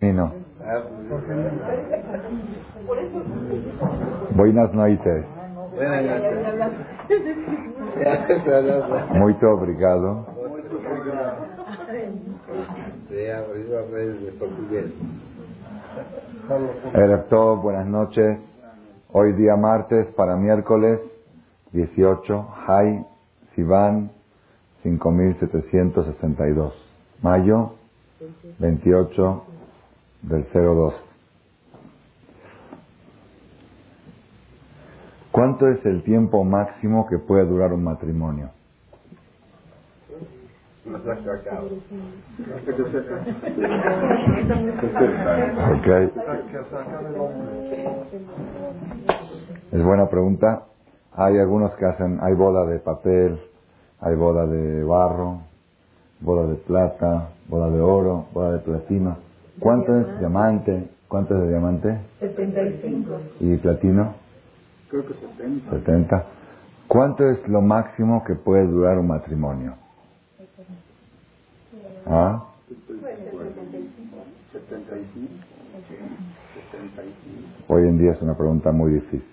Y no. Buenas noches. Muito obrigado. Erecto, buenas noches. Hoy día martes para miércoles 18, Hay, Sivan, 5762. Mayo 28 del 02. ¿Cuánto es el tiempo máximo que puede durar un matrimonio? Okay. Es buena pregunta. Hay algunos que hacen, hay boda de papel, hay boda de barro, boda de plata, boda de oro, boda de platino. ¿Cuánto es diamante? ¿Cuánto es de diamante? 75. ¿Y platino? Creo que 70. 70. ¿Cuánto es lo máximo que puede durar un matrimonio? ¿Ah? 75. Hoy en día es una pregunta muy difícil.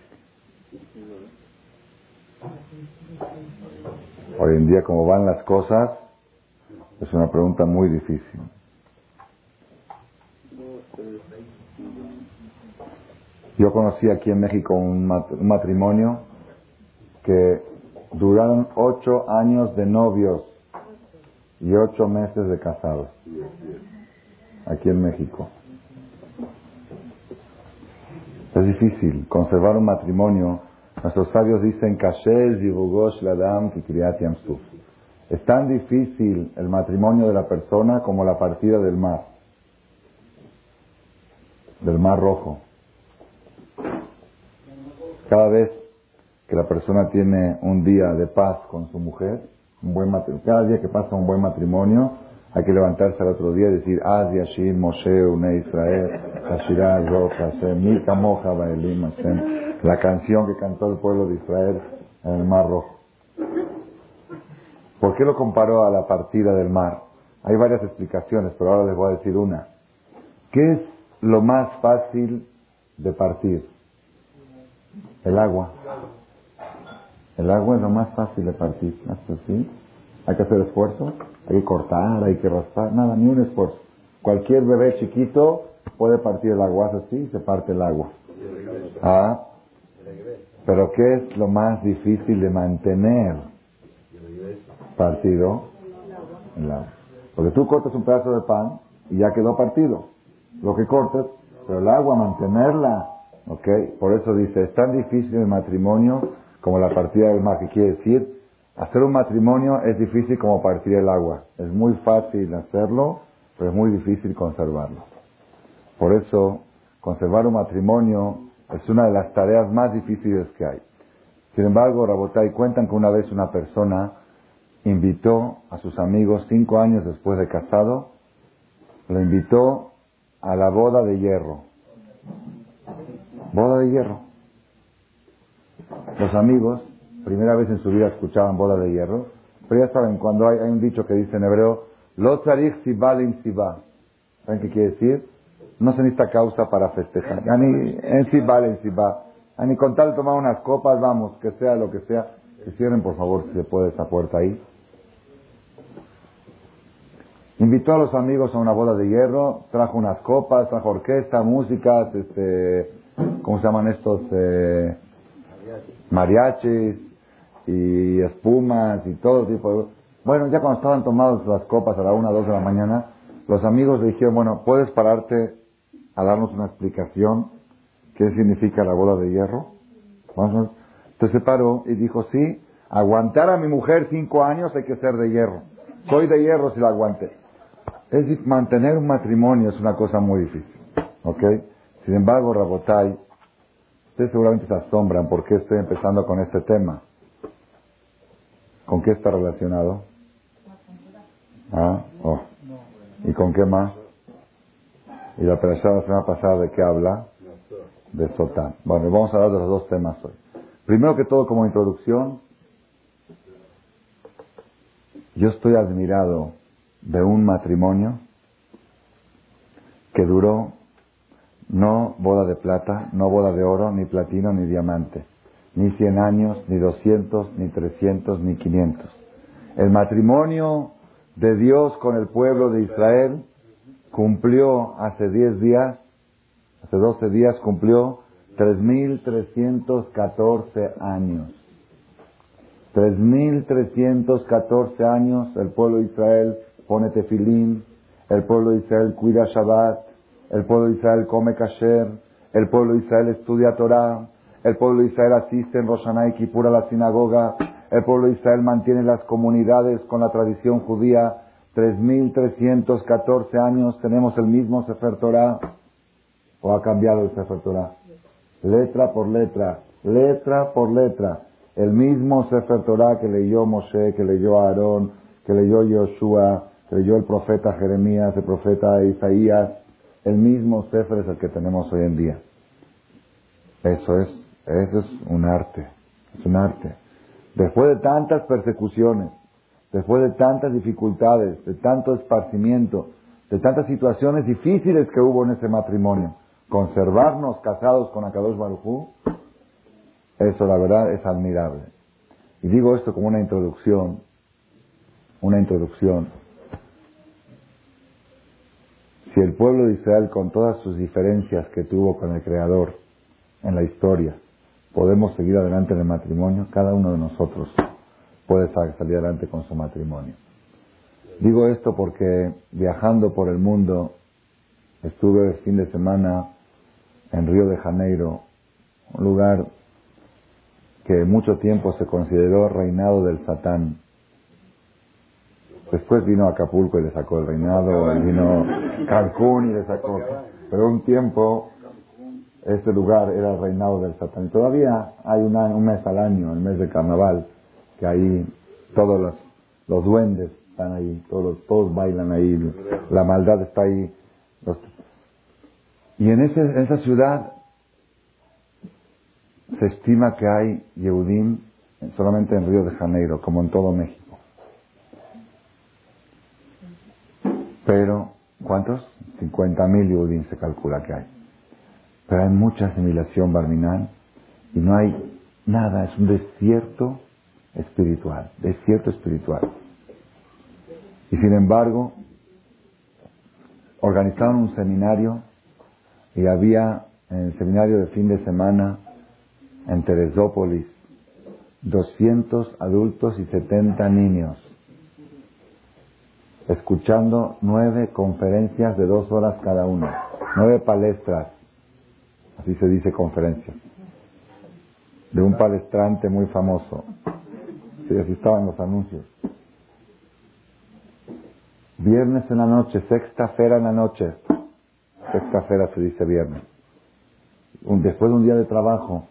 Hoy en día, como van las cosas, es una pregunta muy difícil. Yo conocí aquí en México un matrimonio que duraron ocho años de novios y ocho meses de casados. Aquí en México. Es difícil conservar un matrimonio. Nuestros sabios dicen, es tan difícil el matrimonio de la persona como la partida del mar, del mar rojo. Cada vez que la persona tiene un día de paz con su mujer, un buen cada día que pasa un buen matrimonio, hay que levantarse al otro día y decir, Az Yashim Moshe Une Israel, la canción que cantó el pueblo de Israel en el Mar Rojo. ¿Por qué lo comparó a la partida del mar? Hay varias explicaciones, pero ahora les voy a decir una. ¿Qué es lo más fácil de partir? El agua. El agua es lo más fácil de partir. ¿sí? Hay que hacer esfuerzo, hay que cortar, hay que raspar, nada, ni un esfuerzo. Cualquier bebé chiquito puede partir el agua así, se parte el agua. Ah, pero ¿qué es lo más difícil de mantener partido? El agua. Porque tú cortas un pedazo de pan y ya quedó partido. Lo que cortes, pero el agua, mantenerla, ¿ok? Por eso dice, es tan difícil el matrimonio como la partida del mar, que quiere decir, hacer un matrimonio es difícil como partir el agua. Es muy fácil hacerlo, pero es muy difícil conservarlo. Por eso, conservar un matrimonio es una de las tareas más difíciles que hay. Sin embargo, Rabotay cuentan que una vez una persona invitó a sus amigos cinco años después de casado, lo invitó a la boda de hierro. Boda de hierro. Los amigos, primera vez en su vida escuchaban boda de hierro, pero ya saben, cuando hay, un dicho que dice en hebreo, lo sibalim siba. ¿Saben qué quiere decir? No se necesita causa para festejar. Ani en sibal en siba. Ani con tal tomar unas copas, vamos, que sea lo que sea. Que cierren, por favor, si se puede esa puerta ahí. Invitó a los amigos a una boda de hierro, trajo unas copas, trajo orquesta, músicas, este, ¿cómo se llaman estos? Eh, mariachis y espumas y todo tipo de... Bueno, ya cuando estaban tomadas las copas a la una, dos de la mañana, los amigos le dijeron, bueno, ¿puedes pararte a darnos una explicación qué significa la bola de hierro? Vamos Entonces se paró y dijo, sí, aguantar a mi mujer cinco años hay que ser de hierro. Soy de hierro si la aguante. Es decir, mantener un matrimonio es una cosa muy difícil. ¿Ok? Sin embargo, Rabotai, ustedes seguramente se asombran por qué estoy empezando con este tema. ¿Con qué está relacionado? ¿Ah? Oh. ¿Y con qué más? Y la operación la semana pasada de qué habla? De Sotán. Bueno, vamos a hablar de los dos temas hoy. Primero que todo, como introducción, yo estoy admirado de un matrimonio que duró no boda de plata, no boda de oro, ni platino, ni diamante, ni 100 años, ni 200, ni 300, ni 500. El matrimonio de Dios con el pueblo de Israel cumplió hace 10 días, hace 12 días cumplió 3.314 años. 3.314 años el pueblo de Israel pone tefilín, el pueblo de Israel cuida Shabbat, el pueblo de Israel come kasher, el pueblo de Israel estudia Torah, el pueblo de Israel asiste en Roshaná y Kippur a la sinagoga, el pueblo de Israel mantiene las comunidades con la tradición judía, 3.314 años tenemos el mismo Sefer Torah, o ha cambiado el Sefer Torah, letra por letra, letra por letra, el mismo Sefer Torah que leyó Moshe, que leyó Aarón, que leyó Yoshua, leyó el profeta Jeremías, el profeta Isaías, el mismo Sefer es el que tenemos hoy en día. Eso es, eso es un arte, es un arte. Después de tantas persecuciones, después de tantas dificultades, de tanto esparcimiento, de tantas situaciones difíciles que hubo en ese matrimonio, conservarnos casados con Akadosh Barujú, eso la verdad es admirable. Y digo esto como una introducción, una introducción. Si el pueblo de Israel, con todas sus diferencias que tuvo con el Creador en la historia, podemos seguir adelante en el matrimonio, cada uno de nosotros puede salir adelante con su matrimonio. Digo esto porque viajando por el mundo, estuve el fin de semana en Río de Janeiro, un lugar que mucho tiempo se consideró reinado del Satán. Después vino Acapulco y le sacó el reinado, vino Cancún y le sacó. Pero un tiempo este lugar era el reinado del Satán. Y todavía hay un mes al año, el mes de carnaval, que ahí todos los, los duendes están ahí, todos, todos bailan ahí, la maldad está ahí. y en, ese, en esa ciudad se estima que hay Yehudim solamente en Río de Janeiro, como en todo México. Pero, ¿cuántos? 50.000 Yehudim se calcula que hay. Pero hay mucha asimilación barminal y no hay nada, es un desierto espiritual, desierto espiritual. Y sin embargo, organizaron un seminario y había en el seminario de fin de semana en Teresópolis, 200 adultos y 70 niños, escuchando nueve conferencias de dos horas cada una, nueve palestras, así se dice conferencia, de un palestrante muy famoso. Sí, así estaban los anuncios. Viernes en la noche, sexta fera en la noche. Sexta fera se dice viernes. después de un día de trabajo,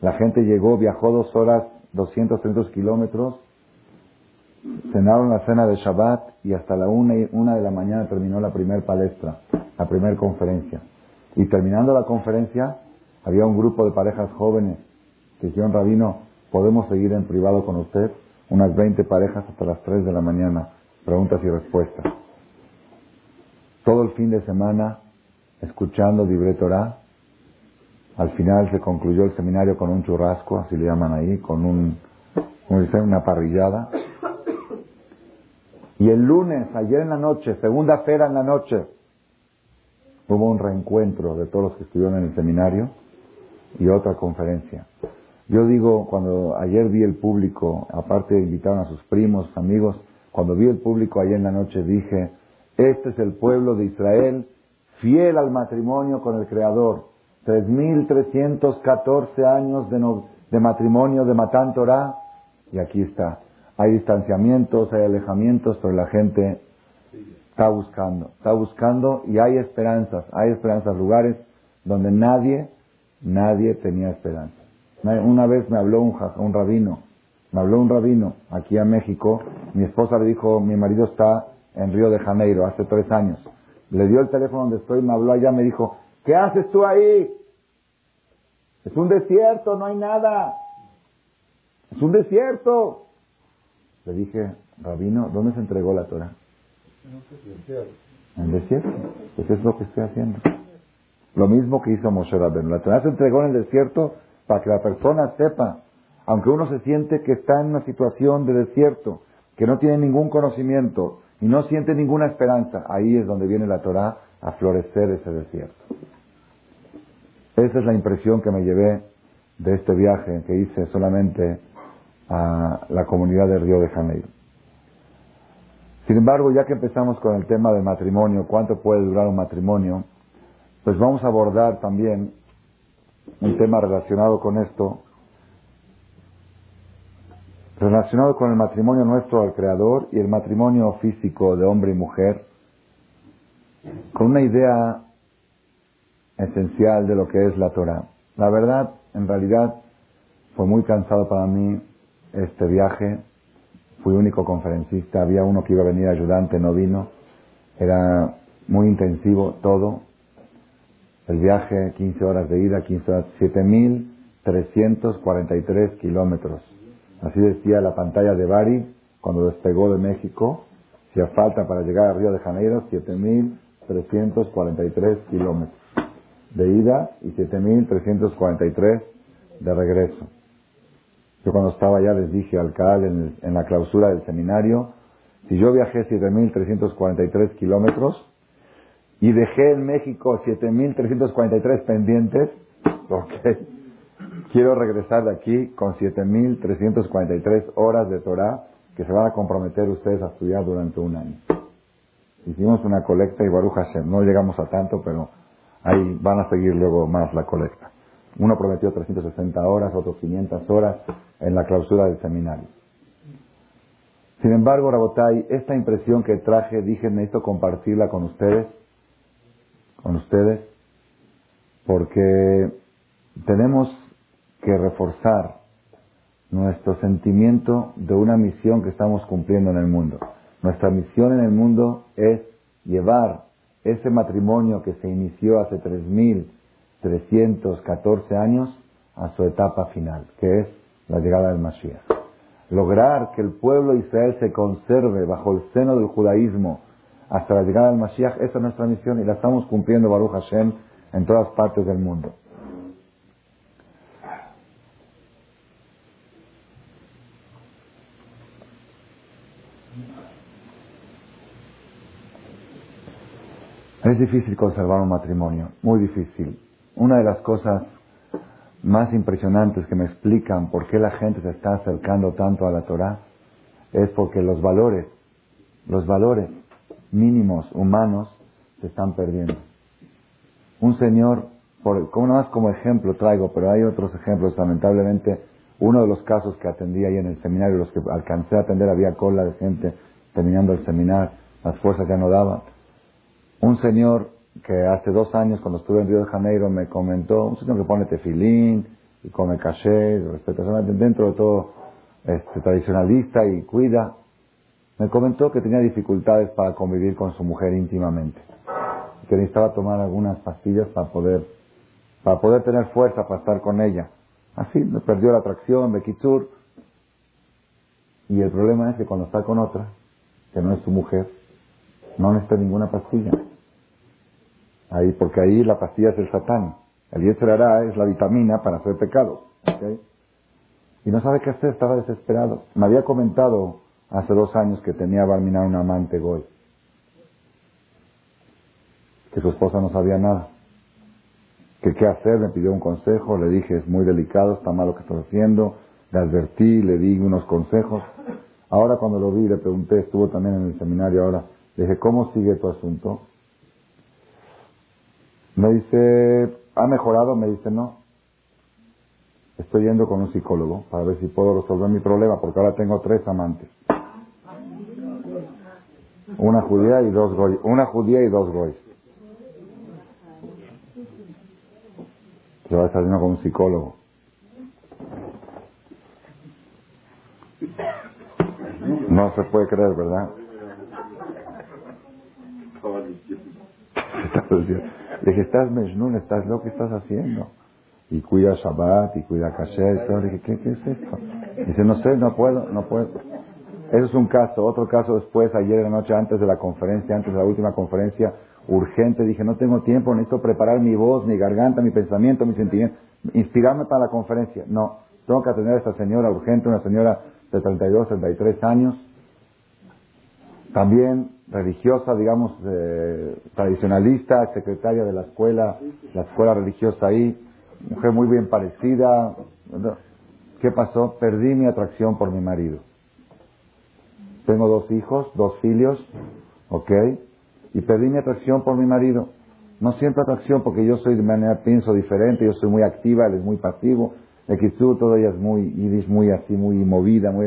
la gente llegó, viajó dos horas, 200, 300 kilómetros, cenaron la cena de Shabbat y hasta la una, de la mañana terminó la primera palestra, la primera conferencia. Y terminando la conferencia, había un grupo de parejas jóvenes que dijeron, Rabino, ¿podemos seguir en privado con usted? Unas 20 parejas hasta las 3 de la mañana, preguntas y respuestas. Todo el fin de semana, escuchando Dibre Torah, al final se concluyó el seminario con un churrasco, así le llaman ahí, con un, una parrillada. Y el lunes, ayer en la noche, segunda feria en la noche, hubo un reencuentro de todos los que estuvieron en el seminario y otra conferencia. Yo digo, cuando ayer vi el público, aparte invitaron a sus primos, amigos, cuando vi el público ayer en la noche dije, este es el pueblo de Israel, fiel al matrimonio con el Creador, 3.314 años de, de matrimonio de Matán Torah, y aquí está. Hay distanciamientos, hay alejamientos, pero la gente está buscando, está buscando y hay esperanzas, hay esperanzas, lugares donde nadie, nadie tenía esperanza. Una vez me habló un, un rabino, me habló un rabino aquí a México, mi esposa le dijo, mi marido está en Río de Janeiro hace tres años. Le dio el teléfono donde estoy, me habló allá, me dijo, ¿qué haces tú ahí? Es un desierto, no hay nada. Es un desierto. Le dije, Rabino, ¿dónde se entregó la Torah? En el desierto. Pues es lo que estoy haciendo. Lo mismo que hizo Moshe Rabbeinu. La Torah se entregó en el desierto para que la persona sepa, aunque uno se siente que está en una situación de desierto, que no tiene ningún conocimiento y no siente ninguna esperanza, ahí es donde viene la Torah a florecer ese desierto. Esa es la impresión que me llevé de este viaje que hice solamente a la comunidad de Río de Janeiro. Sin embargo, ya que empezamos con el tema del matrimonio, cuánto puede durar un matrimonio, pues vamos a abordar también un tema relacionado con esto, relacionado con el matrimonio nuestro al Creador y el matrimonio físico de hombre y mujer, con una idea esencial de lo que es la Torah. La verdad, en realidad, fue muy cansado para mí este viaje. Fui único conferencista, había uno que iba a venir ayudante, no vino. Era muy intensivo todo. El viaje, 15 horas de ida, 15 horas, 7.343 kilómetros. Así decía la pantalla de Bari cuando despegó de México. Si falta para llegar a Río de Janeiro, 7.343 kilómetros de ida y 7.343 de regreso. Yo cuando estaba allá les dije al CAL en, la clausura del seminario, si yo viajé 7.343 kilómetros, y dejé en México 7.343 pendientes, porque quiero regresar de aquí con 7.343 horas de Torah que se van a comprometer ustedes a estudiar durante un año. Hicimos una colecta y Baruch Hashem, no llegamos a tanto, pero ahí van a seguir luego más la colecta. Uno prometió 360 horas, otros 500 horas en la clausura del seminario. Sin embargo, Rabotay, esta impresión que traje, dije, necesito compartirla con ustedes con ustedes porque tenemos que reforzar nuestro sentimiento de una misión que estamos cumpliendo en el mundo. Nuestra misión en el mundo es llevar ese matrimonio que se inició hace 3.314 años a su etapa final, que es la llegada del Mashiach. Lograr que el pueblo de Israel se conserve bajo el seno del judaísmo hasta la llegada del Mashiach. Esa es nuestra misión y la estamos cumpliendo, Baruch Hashem, en todas partes del mundo. Es difícil conservar un matrimonio, muy difícil. Una de las cosas más impresionantes que me explican por qué la gente se está acercando tanto a la Torah es porque los valores, los valores mínimos humanos se están perdiendo. Un señor, por, como más como ejemplo traigo, pero hay otros ejemplos, lamentablemente, uno de los casos que atendí ahí en el seminario, los que alcancé a atender, había cola de gente terminando el seminario, las fuerzas ya no daban. Un señor que hace dos años, cuando estuve en Río de Janeiro, me comentó, un señor que pone tefilín y come caché, dentro de todo este, tradicionalista y cuida, me comentó que tenía dificultades para convivir con su mujer íntimamente. Que necesitaba tomar algunas pastillas para poder, para poder tener fuerza para estar con ella. Así, me perdió la atracción de Kitsur. Y el problema es que cuando está con otra, que no es su mujer, no necesita ninguna pastilla. Ahí, porque ahí la pastilla es el satán. El Yetzerará es la vitamina para hacer pecado. Y no sabe qué hacer, estaba desesperado. Me había comentado hace dos años que tenía a Barminar un amante goy. Que su esposa no sabía nada. Que qué hacer, me pidió un consejo, le dije es muy delicado, está mal lo que estás haciendo, le advertí, le di unos consejos. Ahora cuando lo vi, le pregunté, estuvo también en el seminario ahora, le dije, ¿cómo sigue tu asunto? Me dice, ¿ha mejorado? Me dice, no. Estoy yendo con un psicólogo para ver si puedo resolver mi problema, porque ahora tengo tres amantes. Una judía y dos goy. Una judía y dos goy. Se va a estar con un psicólogo. No se puede creer, ¿verdad? Dije, estás Mejnun, estás lo que estás haciendo. Y cuida Shabbat, y cuida Kasher, y todo. Le dije, ¿qué, ¿qué es esto? Dice, no sé, no puedo, no puedo. Eso es un caso. Otro caso después, ayer en la noche, antes de la conferencia, antes de la última conferencia, urgente, dije, no tengo tiempo, necesito preparar mi voz, mi garganta, mi pensamiento, mi sentimiento, inspirarme para la conferencia. No, tengo que atender a esta señora urgente, una señora de 32, 33 años, también religiosa, digamos, eh, tradicionalista, secretaria de la escuela, la escuela religiosa ahí, mujer muy bien parecida. ¿Qué pasó? Perdí mi atracción por mi marido. Tengo dos hijos, dos hijos, ¿ok? Y perdí mi atracción por mi marido. No siempre atracción porque yo soy de manera, pienso diferente, yo soy muy activa, él es muy pasivo. Equistu, todo ella es muy, iris, muy así, muy movida, muy...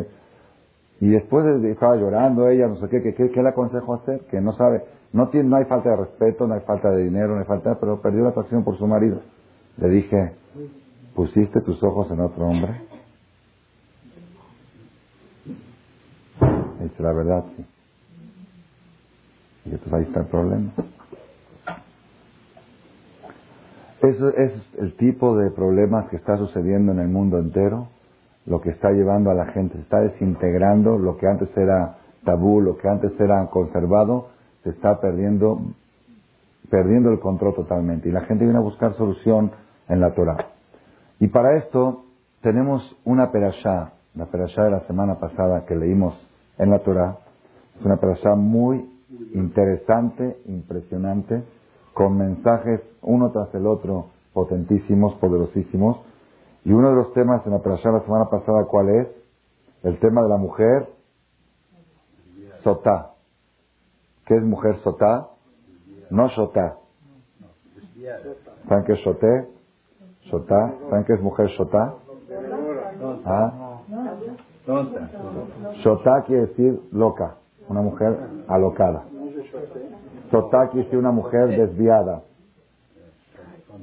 Y después estaba llorando ella, no sé qué, ¿qué, le aconsejo hacer? Que no sabe, no tiene, no hay falta de respeto, no hay falta de dinero, no hay falta, pero perdió la atracción por su marido. Le dije, ¿pusiste tus ojos en otro hombre? Dice, la verdad, sí. Y entonces ahí está el problema. Eso es el tipo de problemas que está sucediendo en el mundo entero, lo que está llevando a la gente, se está desintegrando, lo que antes era tabú, lo que antes era conservado, se está perdiendo, perdiendo el control totalmente. Y la gente viene a buscar solución en la Torah. Y para esto tenemos una perashá, la perashá de la semana pasada que leímos en la Torah, es una perashá muy interesante, impresionante, con mensajes uno tras el otro potentísimos, poderosísimos. Y uno de los temas en la perashá de la semana pasada, ¿cuál es? El tema de la mujer sotá. ¿Qué es mujer sotá? No sotá. ¿Saben qué es soté? Sotá. ¿Saben qué es mujer sotá? ¿Ah? Sotá quiere decir loca, una mujer alocada. Sotá quiere decir una mujer desviada.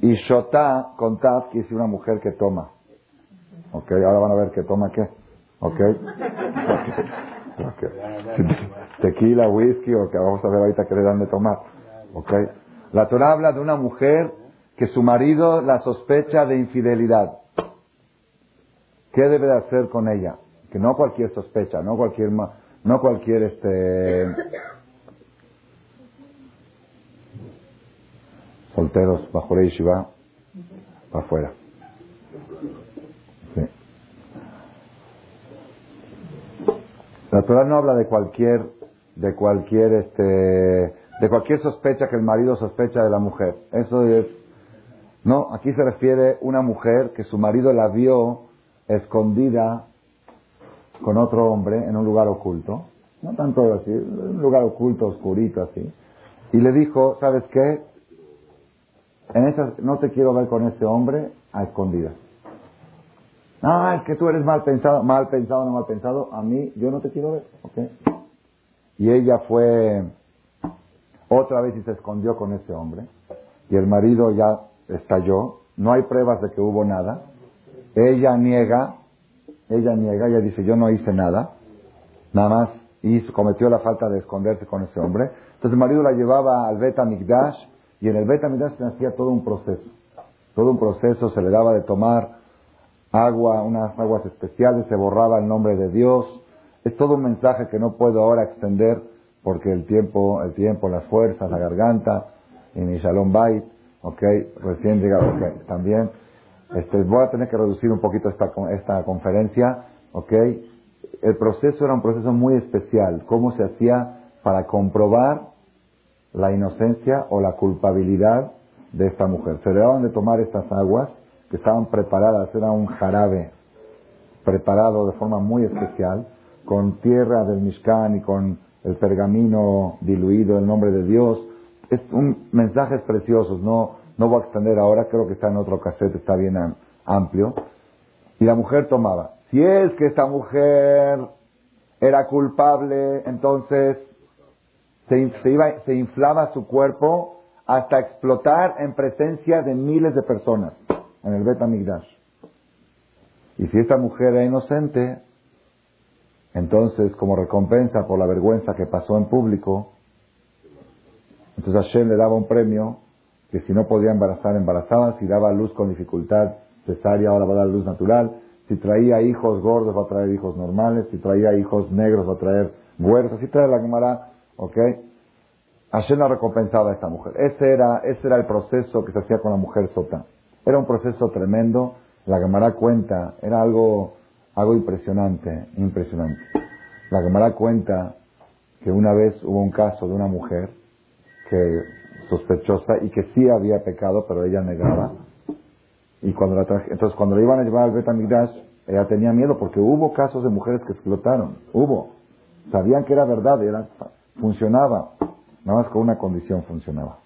Y Shotá, con Taf, quiere decir una mujer que toma. Ok, ahora van a ver que toma qué. Ok. okay. Tequila, whisky, o que vamos a ver ahorita que le dan de tomar. Ok. La Torah habla de una mujer que su marido la sospecha de infidelidad. ¿Qué debe de hacer con ella? Que no cualquier sospecha, no cualquier, no cualquier este, solteros bajo la yeshiva, para afuera. La Torah no habla de cualquier, de cualquier, este, de cualquier sospecha que el marido sospecha de la mujer. Eso es, no, aquí se refiere una mujer que su marido la vio escondida con otro hombre en un lugar oculto, no tanto así, un lugar oculto, oscurito así, y le dijo, ¿sabes qué? En esas, no te quiero ver con ese hombre a escondidas. Ah, es que tú eres mal pensado, mal pensado, no mal pensado. A mí, yo no te quiero ver, ¿ok? Y ella fue otra vez y se escondió con ese hombre. Y el marido ya estalló. No hay pruebas de que hubo nada. Ella niega, ella niega, ella dice, yo no hice nada. Nada más hizo, cometió la falta de esconderse con ese hombre. Entonces el marido la llevaba al Beta Migdash y en el Betamidash se hacía todo un proceso. Todo un proceso, se le daba de tomar agua, unas aguas especiales, se borraba el nombre de Dios. Es todo un mensaje que no puedo ahora extender porque el tiempo, el tiempo, las fuerzas, la garganta, y mi Shalom Bait, ok, recién llegado, también. Este, voy a tener que reducir un poquito esta, esta conferencia, ok. El proceso era un proceso muy especial, cómo se hacía para comprobar la inocencia o la culpabilidad de esta mujer. Se le daban de tomar estas aguas que estaban preparadas, era un jarabe preparado de forma muy especial, con tierra del Mishkan y con el pergamino diluido, el nombre de Dios. Es un mensajes preciosos, no, no voy a extender ahora, creo que está en otro cassette, está bien amplio. Y la mujer tomaba. Si es que esta mujer era culpable, entonces se, iba, se inflaba su cuerpo hasta explotar en presencia de miles de personas en el Bet Y si esta mujer era inocente, entonces como recompensa por la vergüenza que pasó en público, entonces Hashem le daba un premio que si no podía embarazar, embarazaba, si daba luz con dificultad cesárea, ahora va a dar luz natural, Si traía hijos gordos va a traer hijos normales. Si traía hijos negros va a traer güeros. Así trae la Gemara, ¿ok? Hashem la recompensaba a esta mujer. Ese era, ese era el proceso que se hacía con la mujer sota. Era un proceso tremendo. La Gemara cuenta, era algo, algo impresionante, impresionante. La Gemara cuenta que una vez hubo un caso de una mujer que sospechosa y que sí había pecado, pero ella negaba. Y cuando la traje, entonces cuando la iban a llevar al Betamigdash, ella tenía miedo porque hubo casos de mujeres que explotaron, hubo. Sabían que era verdad, era, funcionaba. Nada más con una condición funcionaba.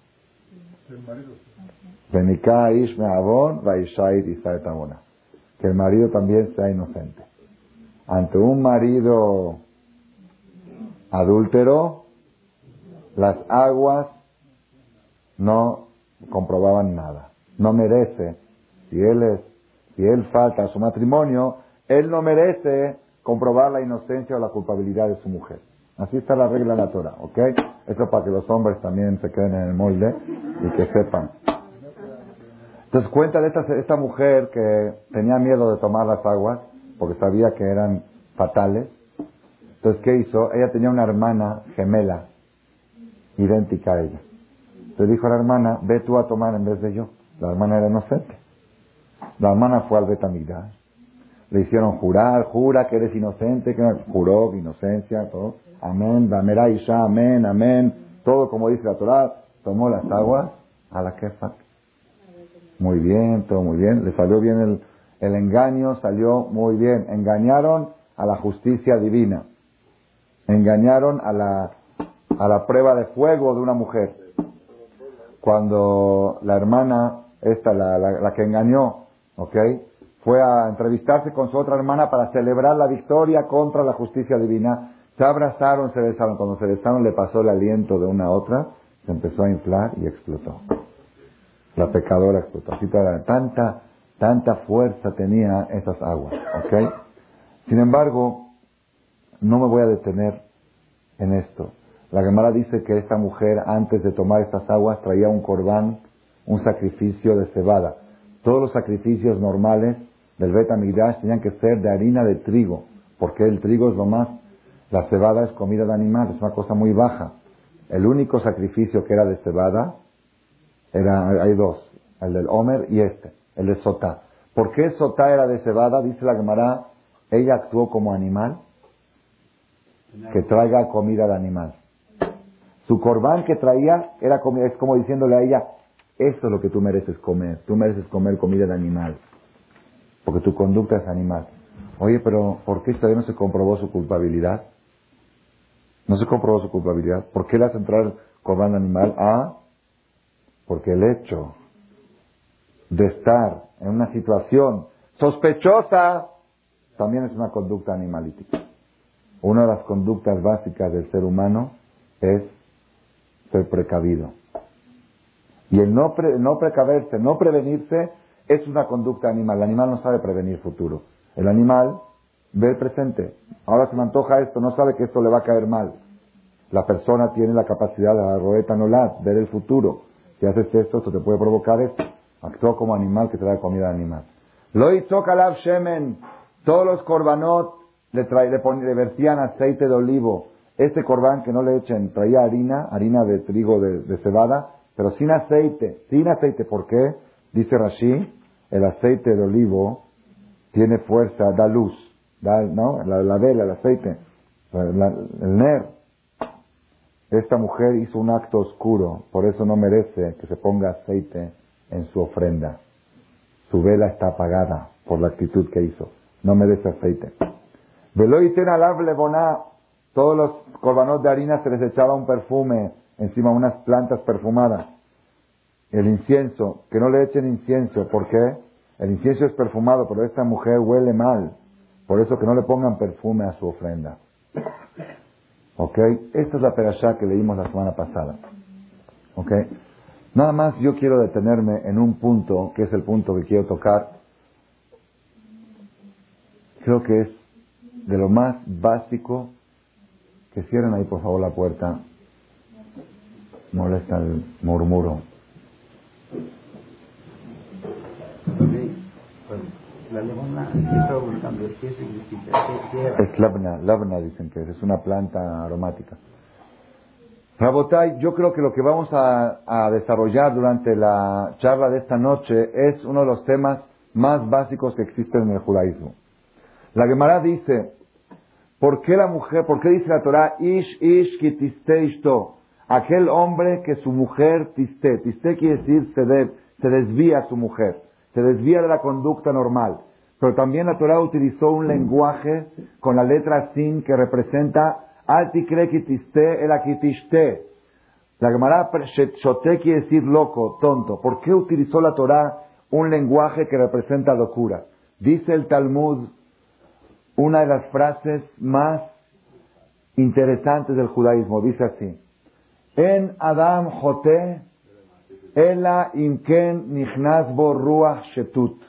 Que el marido también sea inocente. Ante un marido adúltero, las aguas no comprobaban nada. No merece, si él es, si él falta a su matrimonio, él no merece comprobar la inocencia o la culpabilidad de su mujer. Así está la regla en la Torah, ¿ok? Eso para que los hombres también se queden en el molde y que sepan. Entonces cuenta de esta, esta mujer que tenía miedo de tomar las aguas porque sabía que eran fatales. Entonces, ¿qué hizo? Ella tenía una hermana gemela, idéntica a ella. Le dijo a la hermana, ve tú a tomar en vez de yo. La hermana era inocente. La hermana fue al Betamigdash. Le hicieron jurar, jura que eres inocente, que juró inocencia, todo. Amén, Damera Isha, amén, amén. Todo como dice la Torah. Tomó las aguas a la kefa. Muy bien, todo muy bien. Le salió bien el, el engaño, salió muy bien. Engañaron a la justicia divina. Engañaron a la, a la prueba de fuego de una mujer cuando la hermana, esta, la, la, que engañó, ¿ok? Fue a entrevistarse con su otra hermana para celebrar la victoria contra la justicia divina. Se abrazaron, se besaron. Cuando se besaron le pasó el aliento de una a otra, se empezó a inflar y explotó. La pecadora explotó. Así tanta, tanta fuerza tenía esas aguas, ¿ok? Sin embargo, no me voy a detener en esto. La Gemara dice que esta mujer, antes de tomar estas aguas, traía un corbán, un sacrificio de cebada. Todos los sacrificios normales del Bet tenían que ser de harina de trigo, porque el trigo es lo más, la cebada es comida de animal, es una cosa muy baja. El único sacrificio que era de cebada, era, hay dos, el del Homer y este, el de Sotá. ¿Por qué Sotá era de cebada? Dice la Gemara, ella actuó como animal, que traiga comida de animal. Su corbán que traía era como, es como diciéndole a ella, esto es lo que tú mereces comer, tú mereces comer comida de animal, porque tu conducta es animal. Oye, pero ¿por qué todavía no se comprobó su culpabilidad? No se comprobó su culpabilidad. ¿Por qué le hace entrar animal? Ah, porque el hecho de estar en una situación sospechosa también es una conducta animalítica. Una de las conductas básicas del ser humano es ser precavido. Y el no, no precaverse, no prevenirse, es una conducta animal. El animal no sabe prevenir futuro. El animal ve el presente. Ahora se me antoja esto, no sabe que esto le va a caer mal. La persona tiene la capacidad de roeta nolat, ver el futuro. Si haces esto, esto te puede provocar esto. Actúa como animal que te da comida de animal. Lo hizo Kalab Shemen. Todos los korbanot le, trae, le, le vertían aceite de olivo este corbán que no le echen, traía harina, harina de trigo de, cebada, pero sin aceite, sin aceite. ¿Por qué? Dice Rashi, el aceite de olivo tiene fuerza, da luz, da, ¿no? La, vela, el aceite, el ner. Esta mujer hizo un acto oscuro, por eso no merece que se ponga aceite en su ofrenda. Su vela está apagada por la actitud que hizo. No merece aceite. Veloiten alav boná todos los corbanos de harina se les echaba un perfume encima, unas plantas perfumadas. El incienso, que no le echen incienso. ¿Por qué? El incienso es perfumado, pero esta mujer huele mal. Por eso que no le pongan perfume a su ofrenda. ¿Ok? Esta es la perashá que leímos la semana pasada. ¿Ok? Nada más yo quiero detenerme en un punto, que es el punto que quiero tocar. Creo que es de lo más básico que cierren ahí, por favor, la puerta. Molesta el murmuro. Levona, qué lleva. Es labna, labna dicen que es, es una planta aromática. Rabotai, yo creo que lo que vamos a, a desarrollar durante la charla de esta noche es uno de los temas más básicos que existen en el judaísmo. La Gemara dice, ¿por qué la mujer, por qué dice la Torah, ish ish kitiste ishto? Aquel hombre que su mujer tiste, tiste quiere decir se, de- se desvía a su mujer, se desvía de la conducta normal. Pero también la Torah utilizó un lenguaje con la letra sin que representa alti kre kitiste el akitiste. La Gemara shote quiere decir loco, tonto. ¿Por qué utilizó la Torah un lenguaje que representa locura? Dice el Talmud, una de las frases más interesantes del judaísmo, dice así. En Adam Jote, Ela Imken Nichnas bo Ruach Shetut.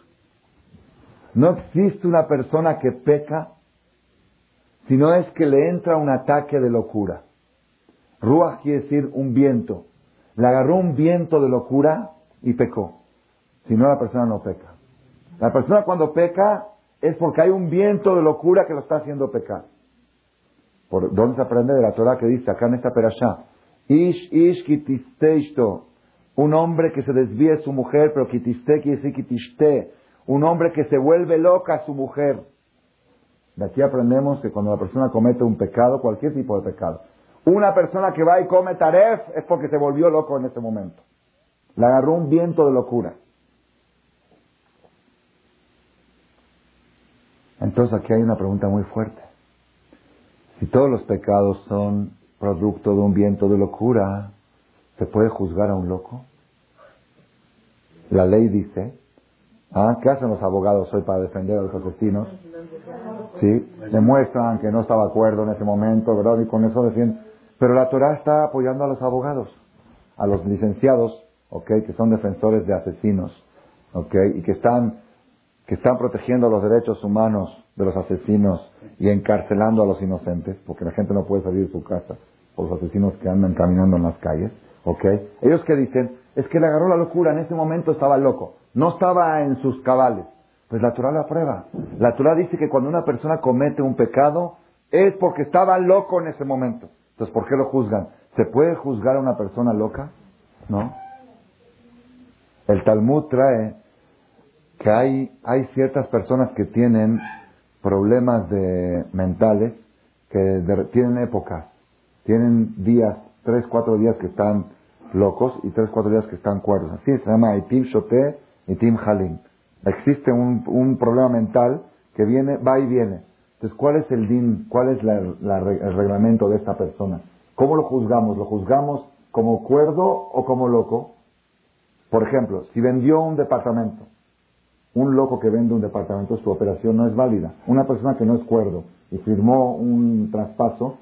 No existe una persona que peca, sino es que le entra un ataque de locura. Ruach quiere decir un viento. Le agarró un viento de locura y pecó. Si no, la persona no peca. La persona cuando peca es porque hay un viento de locura que lo está haciendo pecar. ¿Por dónde se aprende de la Torah que dice acá en esta perashá? Ish, ish. Un hombre que se desvíe de su mujer, pero kitiste quiere decir kitiste. Un hombre que se vuelve loca a su mujer. De aquí aprendemos que cuando la persona comete un pecado, cualquier tipo de pecado, una persona que va y come taref es porque se volvió loco en ese momento. Le agarró un viento de locura. Entonces aquí hay una pregunta muy fuerte. Si todos los pecados son producto de un viento de locura, ¿se puede juzgar a un loco? La ley dice, ¿ah? ¿qué hacen los abogados hoy para defender a los asesinos? Sí, demuestran que no estaba de acuerdo en ese momento, ¿verdad? Y con eso defienden. Pero la Torah está apoyando a los abogados, a los licenciados, ¿ok? Que son defensores de asesinos, ¿ok? Y que están, que están protegiendo los derechos humanos de los asesinos y encarcelando a los inocentes, porque la gente no puede salir de su casa por los asesinos que andan caminando en las calles, ¿ok? Ellos que dicen, es que le agarró la locura, en ese momento estaba loco, no estaba en sus cabales. Pues la Torah la prueba. La Torah dice que cuando una persona comete un pecado es porque estaba loco en ese momento. Entonces, ¿por qué lo juzgan? ¿Se puede juzgar a una persona loca? No. El Talmud trae que hay, hay ciertas personas que tienen problemas de, mentales que tienen épocas. Tienen días, tres, cuatro días que están locos y tres, cuatro días que están cuerdos. Así se llama Itim Shote y Tim Halim. Existe un, un problema mental que viene, va y viene. Entonces, ¿cuál es el din? ¿Cuál es la- la el reglamento de esta persona? ¿Cómo lo juzgamos? ¿Lo juzgamos como cuerdo o como loco? Por ejemplo, si vendió un departamento, un loco que vende un departamento, su operación no es válida. Una persona que no es cuerdo y firmó un traspaso,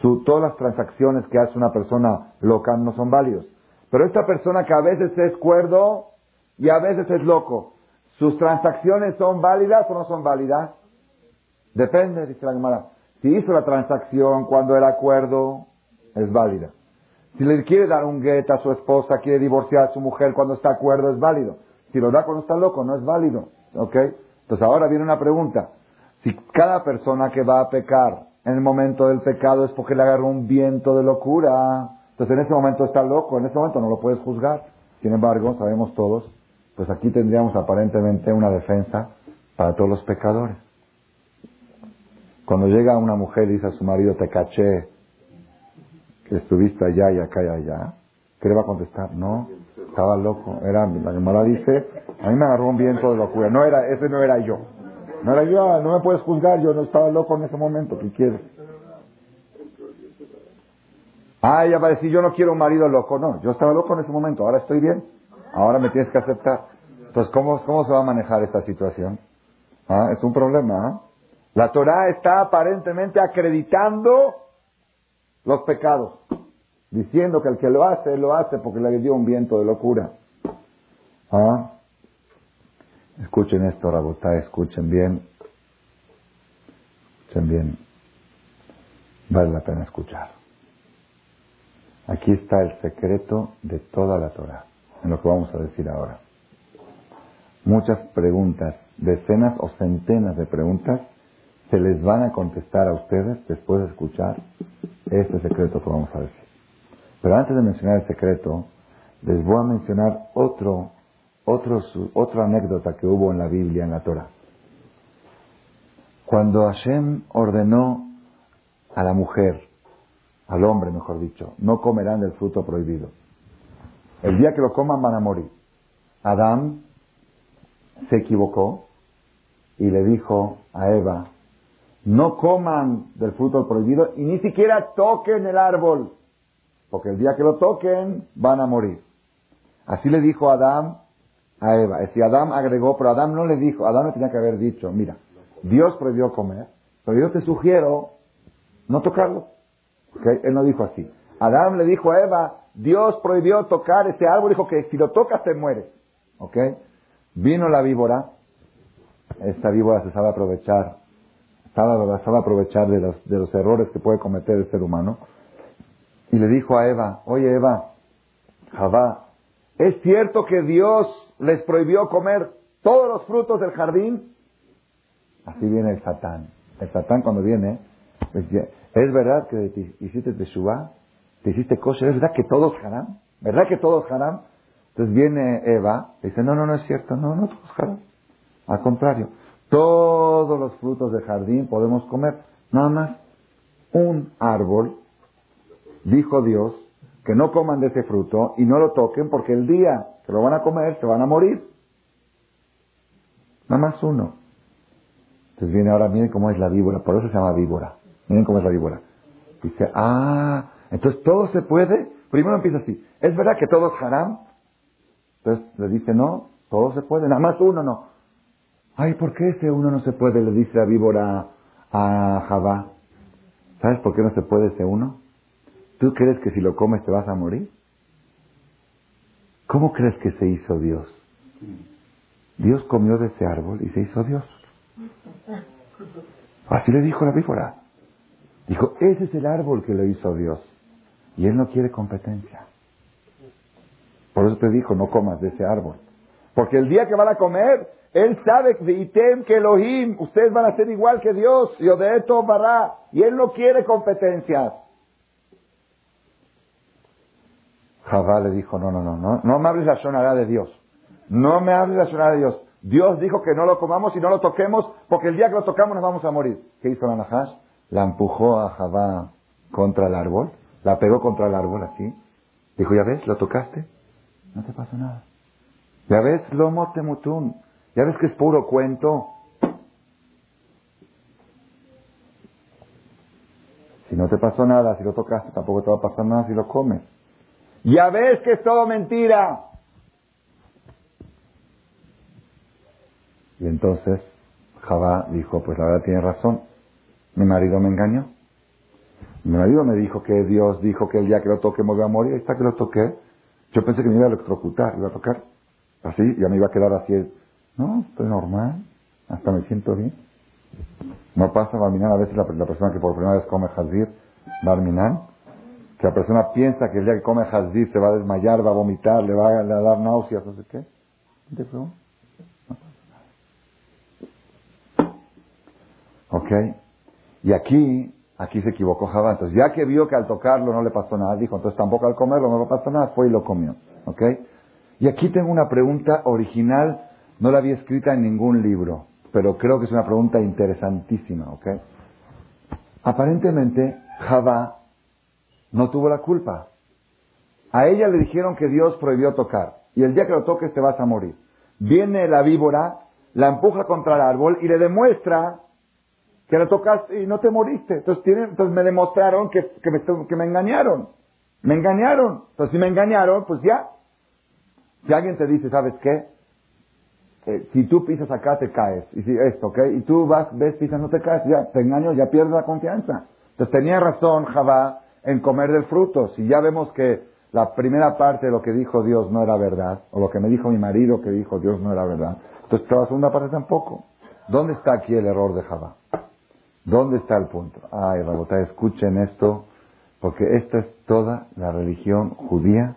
su- todas las transacciones que hace una persona loca no son válidos. Pero esta persona que a veces es cuerdo y a veces es loco, ¿sus transacciones son válidas o no son válidas? Depende, dice la Gemara. Si hizo la transacción cuando era cuerdo, es válida. Si le quiere dar un guet a su esposa, quiere divorciar a su mujer cuando está acuerdo, es válido. Si lo da cuando está loco, no es válido. ¿Ok? Entonces ahora viene una pregunta. Si cada persona que va a pecar en el momento del pecado es porque le agarró un viento de locura, entonces en ese momento está loco, en ese momento no lo puedes juzgar. Sin embargo, sabemos todos, pues aquí tendríamos aparentemente una defensa para todos los pecadores. Cuando llega una mujer y dice a su marido, te caché, que estuviste allá y acá y allá, ¿qué le va a contestar? No, estaba loco. Era, la Gemara dice, a mí me agarró un viento de locura. No era, ese no era yo. No era yo, no me puedes juzgar, yo no estaba loco en ese momento, ¿qué quieres? Ah, ella va a decir, yo no quiero un marido loco. No, yo estaba loco en ese momento, ahora estoy bien. Ahora me tienes que aceptar. Entonces, ¿cómo, cómo se va a manejar esta situación? Ah, es un problema. ¿ah? La Torah está aparentemente acreditando los pecados, diciendo que el que lo hace, lo hace porque le dio un viento de locura. ¿Ah? Escuchen esto, Rabotá, escuchen bien. Escuchen bien. Vale la pena escuchar. Aquí está el secreto de toda la Torah, en lo que vamos a decir ahora. muchas preguntas, decenas o centenas de preguntas, se les van a contestar a ustedes después de escuchar este secreto que vamos a decir. Pero antes de mencionar el secreto, les voy a mencionar otro, otra anécdota que hubo en la Biblia, en la Torah. Cuando Hashem ordenó a la mujer, al hombre mejor dicho, no comerán del fruto prohibido. El día que lo coman van a morir. Adán se equivocó y le dijo a Eva, no coman del fruto prohibido y ni siquiera toquen el árbol, porque el día que lo toquen van a morir. Así le dijo Adán a Eva. Es decir, Adán agregó, pero Adán no le dijo, Adán le tenía que haber dicho, mira, Dios prohibió comer, pero yo te sugiero no tocarlo. Él no dijo así. Adán le dijo a Eva, Dios prohibió tocar ese árbol, dijo que si lo tocas te mueres. ¿Ok? Vino la víbora, esta víbora se sabe aprovechar, sabe, sabe aprovechar de los, de los errores que puede cometer el ser humano, y le dijo a Eva, oye Eva, Javá, ¿es cierto que Dios les prohibió comer todos los frutos del jardín? Así viene el Satán. El Satán cuando viene, pues es verdad que te hiciste Teshuvah, te hiciste kosher, es verdad que todos haram, ¿verdad que todos haram? Entonces viene Eva y dice, no, no, no es cierto, no, no todos haram. Al contrario, todos los frutos del jardín podemos comer, nada más un árbol, dijo Dios, que no coman de ese fruto y no lo toquen porque el día que lo van a comer se van a morir. Nada más uno. Entonces viene ahora, miren cómo es la víbora, por eso se llama víbora. Miren cómo es la víbora. Dice, ah, entonces todo se puede. Primero empieza así, ¿es verdad que todo es haram? Entonces le dice, no, todo se puede, nada más uno no. Ay, ¿por qué ese uno no se puede? Le dice la víbora a Javá. ¿Sabes por qué no se puede ese uno? ¿Tú crees que si lo comes te vas a morir? ¿Cómo crees que se hizo Dios? Dios comió de ese árbol y se hizo Dios. Así le dijo la víbora. Dijo, ese es el árbol que lo hizo Dios. Y él no quiere competencia. Por eso te dijo, no comas de ese árbol. Porque el día que van a comer, él sabe que Elohim, ustedes van a ser igual que Dios, y esto bará, y él no quiere competencias. Javá le dijo, no, no, no, no, no me hables la sonará de Dios. No me hables la sonará de Dios. Dios dijo que no lo comamos y no lo toquemos, porque el día que lo tocamos nos vamos a morir. ¿Qué hizo la Nahash? La empujó a Javá contra el árbol, la pegó contra el árbol así. Dijo, ¿ya ves? ¿Lo tocaste? No te pasó nada. ¿Ya ves? Lo mutún. ¿Ya ves que es puro cuento? Si no te pasó nada, si lo tocaste, tampoco te va a pasar nada si lo comes. Ya ves que es todo mentira. Y entonces Javá dijo, pues la verdad tiene razón, mi marido me engañó. Mi marido me dijo que Dios dijo que el día que lo toque me voy a morir, ahí está que lo toqué. Yo pensé que me iba a electrocutar, iba a tocar así, ya me iba a quedar así. No, estoy normal, hasta me siento bien. No pasa, Barminan, a veces la, persona que por primera vez come Hazir, Barminan, que la persona piensa que el día que come Hazir se va a desmayar, va a vomitar, le va a, dar náuseas, no sé qué. ¿Te ¿Ok? Y aquí, aquí se equivocó Jabá. Entonces, ya que vio que al tocarlo no le pasó nada, dijo, entonces tampoco al comerlo no le pasó nada, fue y lo comió. ¿Ok? Y aquí tengo una pregunta original, no la había escrita en ningún libro, pero creo que es una pregunta interesantísima. ¿Ok? Aparentemente, Jabá no tuvo la culpa. A ella le dijeron que Dios prohibió tocar. Y el día que lo toques te vas a morir. Viene la víbora, la empuja contra el árbol y le demuestra que lo tocaste y no te moriste. Entonces, entonces me demostraron que, que me engañaron. Me engañaron. Entonces, si me engañaron, pues ya. Si alguien te dice, ¿sabes qué? Eh, si tú pisas acá, te caes. Y si esto, ¿ok? Y tú vas, ves, pisas, no te caes, ya te engaño, ya pierdes la confianza. Entonces, tenía razón Javá en comer del fruto. Si ya vemos que la primera parte de lo que dijo Dios no era verdad, o lo que me dijo mi marido que dijo Dios no era verdad, entonces la segunda parte tampoco. ¿Dónde está aquí el error de Javá? ¿Dónde está el punto? Ay, Rabotá, escuchen esto, porque esta es toda la religión judía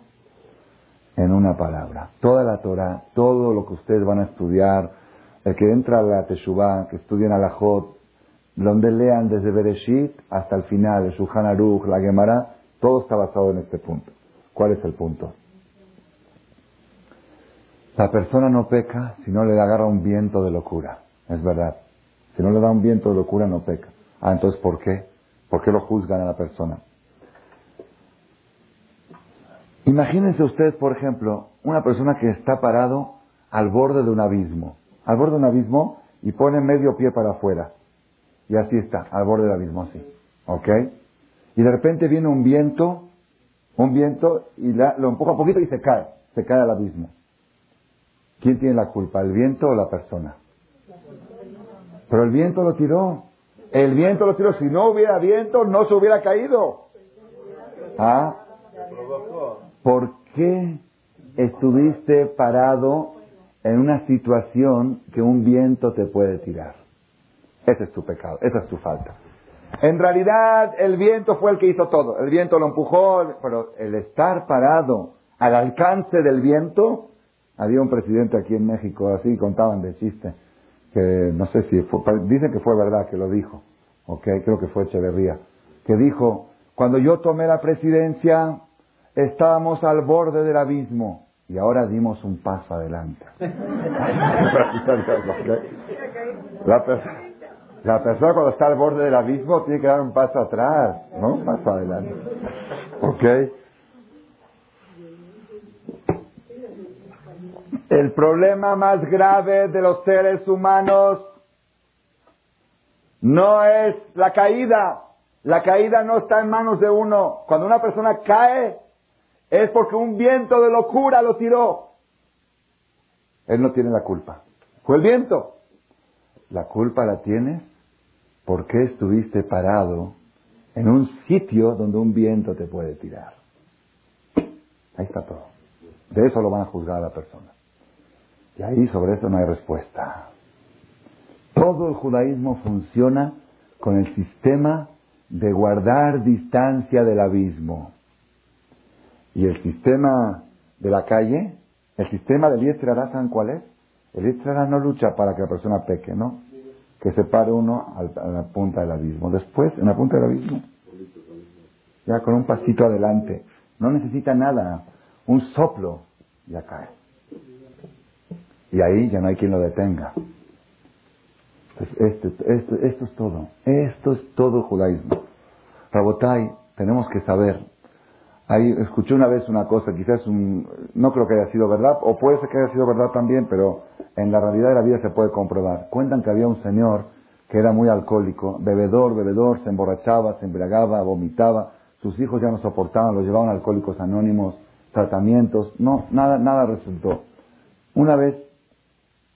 en una palabra. Toda la Torah, todo lo que ustedes van a estudiar, el que entra a la Teshuvah, que estudian a la donde lean desde Bereshit hasta el final, el Shulchan Aruch, la Gemara, todo está basado en este punto. ¿Cuál es el punto? La persona no peca si no le agarra un viento de locura. Es verdad. Si no le da un viento de locura, no peca. Ah, entonces, ¿por qué? ¿Por qué lo juzgan a la persona? Imagínense ustedes, por ejemplo, una persona que está parado al borde de un abismo. Al borde de un abismo y pone medio pie para afuera. Y así está, al borde del abismo. ¿Ok? Y de repente viene un viento, un viento, y lo empuja un poquito y se cae. Se cae al abismo. ¿Quién tiene la culpa, el viento o la persona? Pero el viento lo tiró. El viento lo tiró. Si no hubiera viento, no se hubiera caído. ¿Ah? ¿Por qué estuviste parado en una situación que un viento te puede tirar? Ese es tu pecado, esa es tu falta. En realidad, el viento fue el que hizo todo. El viento lo empujó, pero el estar parado al alcance del viento, había un presidente aquí en México, así contaban de chiste, que no sé si dicen que fue verdad que lo dijo, ok, creo que fue Echeverría, que dijo, cuando yo tomé la presidencia, estábamos al borde del abismo y ahora dimos un paso adelante. la, la, persona cuando está al borde del abismo tiene que dar un paso atrás, no un paso adelante. ¿Ok? El problema más grave de los seres humanos no es la caída. La caída no está en manos de uno. Cuando una persona cae, es porque un viento de locura lo tiró. Él no tiene la culpa. Fue el viento. La culpa la tienes porque estuviste parado en un sitio donde un viento te puede tirar. Ahí está todo. De eso lo van a juzgar a la persona. Y ahí sobre eso no hay respuesta. Todo el judaísmo funciona con el sistema de guardar distancia del abismo. Y el sistema de la calle, el sistema del Yetzirah, ¿saben cuál es? El Yetzirah no lucha para que la persona peque, ¿no? Que se pare uno a la punta del abismo. Después, en la punta del abismo, ya con un pasito adelante. No necesita nada, un soplo, ya cae. Y ahí ya no hay quien lo detenga. esto, esto, esto es todo. Esto es todo judaísmo. Rabotai, tenemos que saber Ahí escuché una vez una cosa, quizás un, no creo que haya sido verdad, o puede ser que haya sido verdad también, pero en la realidad de la vida se puede comprobar. Cuentan que había un señor que era muy alcohólico, bebedor, bebedor, se emborrachaba, se embriagaba, vomitaba, sus hijos ya no soportaban, lo llevaban alcohólicos anónimos, tratamientos, no, nada, nada resultó. Una vez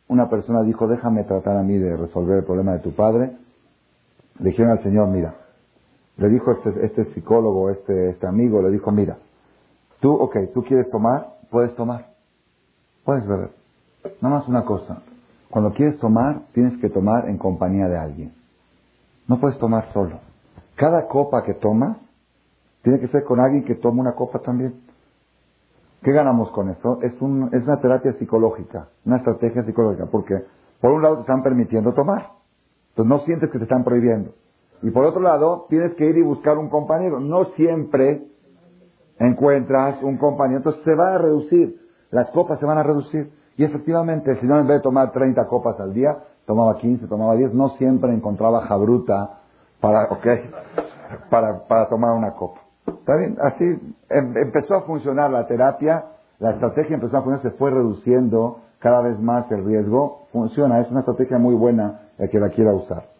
una persona dijo, déjame tratar a mí de resolver el problema de tu padre. Le dijeron al Señor, mira, le dijo este, este psicólogo, este, este amigo, le dijo, mira, tú, ok, tú quieres tomar, puedes tomar, puedes beber. Nada más una cosa, cuando quieres tomar, tienes que tomar en compañía de alguien. No puedes tomar solo. Cada copa que tomas, tiene que ser con alguien que tome una copa también. ¿Qué ganamos con esto? Es, un, es una terapia psicológica, una estrategia psicológica, porque por un lado te están permitiendo tomar, entonces no sientes que te están prohibiendo. Y por otro lado, tienes que ir y buscar un compañero. No siempre encuentras un compañero. Entonces se va a reducir. Las copas se van a reducir. Y efectivamente, si no en vez de tomar 30 copas al día, tomaba 15, tomaba 10, no siempre encontraba jabruta para, okay, para, para tomar una copa. ¿Está bien? Así em, empezó a funcionar la terapia, la estrategia empezó a funcionar, se fue reduciendo cada vez más el riesgo. Funciona, es una estrategia muy buena el que la quiera usar.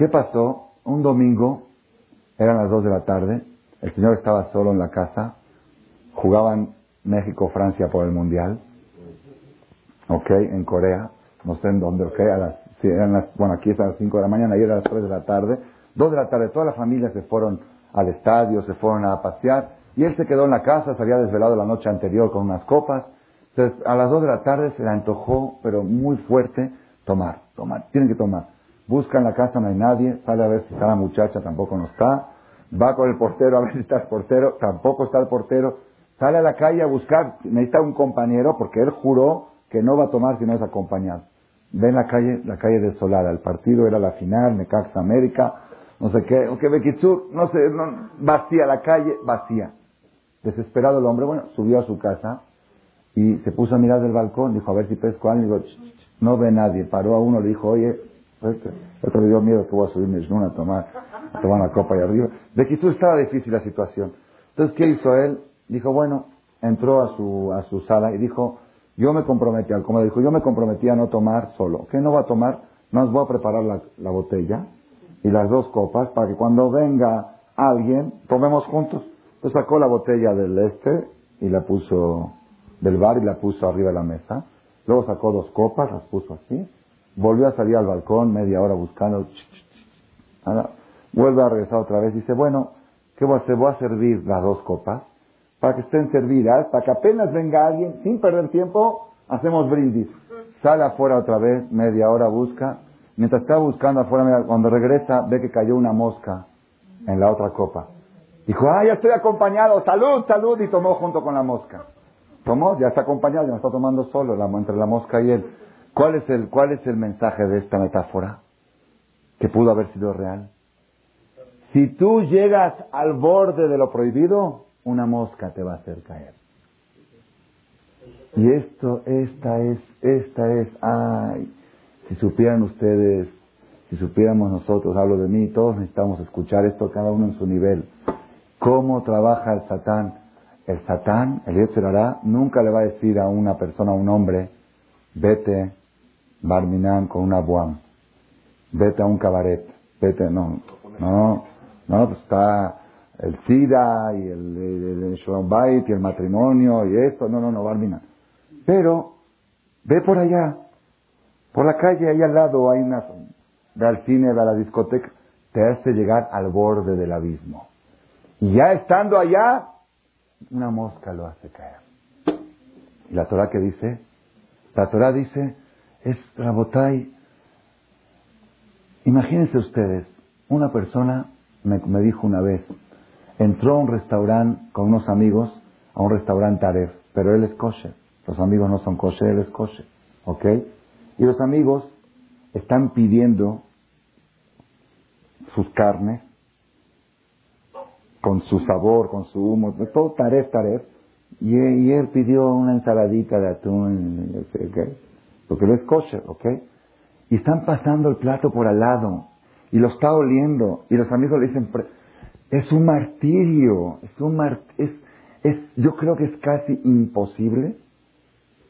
¿Qué pasó? Un domingo, eran las dos de la tarde, el señor estaba solo en la casa, jugaban México-Francia por el Mundial, ok, en Corea, no sé en dónde, ok, a las, eran las, bueno, aquí es a las 5 de la mañana, ayer a las 3 de la tarde, 2 de la tarde, toda la familia se fueron al estadio, se fueron a pasear, y él se quedó en la casa, se había desvelado la noche anterior con unas copas, entonces a las 2 de la tarde se le antojó, pero muy fuerte, tomar, tomar, tienen que tomar. Busca en la casa, no hay nadie, sale a ver si está la muchacha, tampoco no está. Va con el portero a ver si está el portero, tampoco está el portero. Sale a la calle a buscar, necesita un compañero porque él juró que no va a tomar si no es acompañado. Ve en la calle, la calle desolada. El partido era la final, Necaxa América, no sé qué. Aunque Bekitsur, no sé, no, vacía la calle, vacía. Desesperado el hombre, bueno, subió a su casa y se puso a mirar del balcón, dijo, a ver si pesco a alguien. Digo, no ve nadie. Paró a uno, le dijo, oye, otro le dio miedo que voy a subirme a tomar, a tomar una copa ahí arriba. Bekitsur estaba difícil la situación. Entonces, ¿qué hizo él? Dijo, bueno, entró a su, a su sala y dijo, yo me comprometí, como dijo, yo me comprometí a no tomar solo. ¿Qué no va a tomar? No os voy a preparar la, la botella y las dos copas para que cuando venga alguien, tomemos juntos. Entonces sacó la botella del este y la puso del bar y la puso arriba de la mesa. Luego sacó dos copas, las puso así. Volvió a salir al balcón media hora buscando. vuelve a regresar otra vez dice, bueno, ¿qué voy a hacer? Voy a servir las dos copas para que estén servidas, para que apenas venga alguien, sin perder tiempo, hacemos brindis. Sale afuera otra vez, media hora busca. Mientras está buscando afuera, cuando regresa, ve que cayó una mosca en la otra copa. Dijo, ah, ya estoy acompañado, salud, salud, y tomó junto con la mosca. Tomó, ya está acompañado, ya no está tomando solo, entre la mosca y él. ¿Cuál es, el, ¿Cuál es el mensaje de esta metáfora? Que pudo haber sido real. Si tú llegas al borde de lo prohibido, una mosca te va a hacer caer. Y esto, esta es, esta es, ay, si supieran ustedes, si supiéramos nosotros, hablo de mí, todos necesitamos escuchar esto cada uno en su nivel. ¿Cómo trabaja el Satán? El Satán, el hará, nunca le va a decir a una persona, a un hombre, vete, Barminan, con una buam, vete a un cabaret, vete, no, no, no, pues está el SIDA y el, el, el y el matrimonio y esto, no, no, no, Barmina. Pero ve por allá, por la calle, ahí al lado hay una, ve al cine, ve a la discoteca, te hace llegar al borde del abismo. Y ya estando allá, una mosca lo hace caer. ¿Y la Torah que dice? La Torah dice, es Rabotai. Imagínense ustedes, una persona me, me dijo una vez, entró a un restaurante con unos amigos, a un restaurante Taref, pero él es kosher. Los amigos no son kosher, él es kosher. ¿Ok? Y los amigos están pidiendo sus carnes con su sabor, con su humo, todo taref, taref. Y, él pidió una ensaladita de atún, porque él es kosher, ¿ok? Y están pasando el plato por al lado y lo está oliendo y los amigos le dicen, es un martirio, es un es, es, yo creo que es casi imposible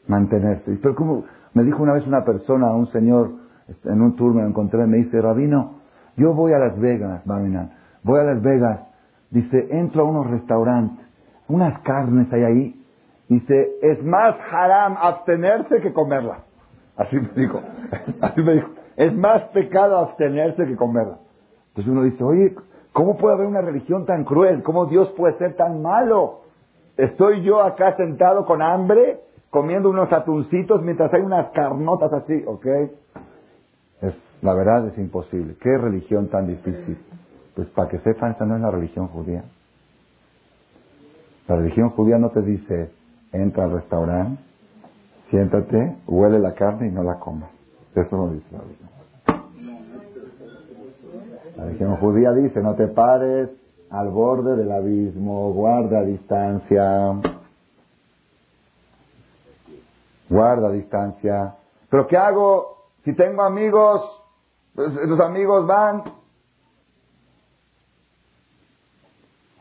mantenerse. Pero como me dijo una vez una persona, un señor, este, en un tour me lo encontré, me dice, Rabino, yo voy a Las Vegas, voy a Las Vegas, dice, entro a unos restaurantes, unas carnes hay ahí, dice, es más haram abstenerse que comerla. Así me dijo, así me dijo, es más pecado abstenerse que comerla. Entonces uno dice, oye, ¿Cómo puede haber una religión tan cruel? ¿Cómo Dios puede ser tan malo? Estoy yo acá sentado con hambre, comiendo unos atuncitos mientras hay unas carnotas así, ¿ok? Es, la verdad es imposible. ¿Qué religión tan difícil? Pues para que sepan, esta no es la religión judía. La religión judía no te dice, entra al restaurante, siéntate, huele la carne y no la comas. Eso no dice la religión. La religión judía dice, no te pares al borde del abismo, guarda distancia. Guarda distancia. Pero ¿qué hago si tengo amigos? Pues, los amigos van.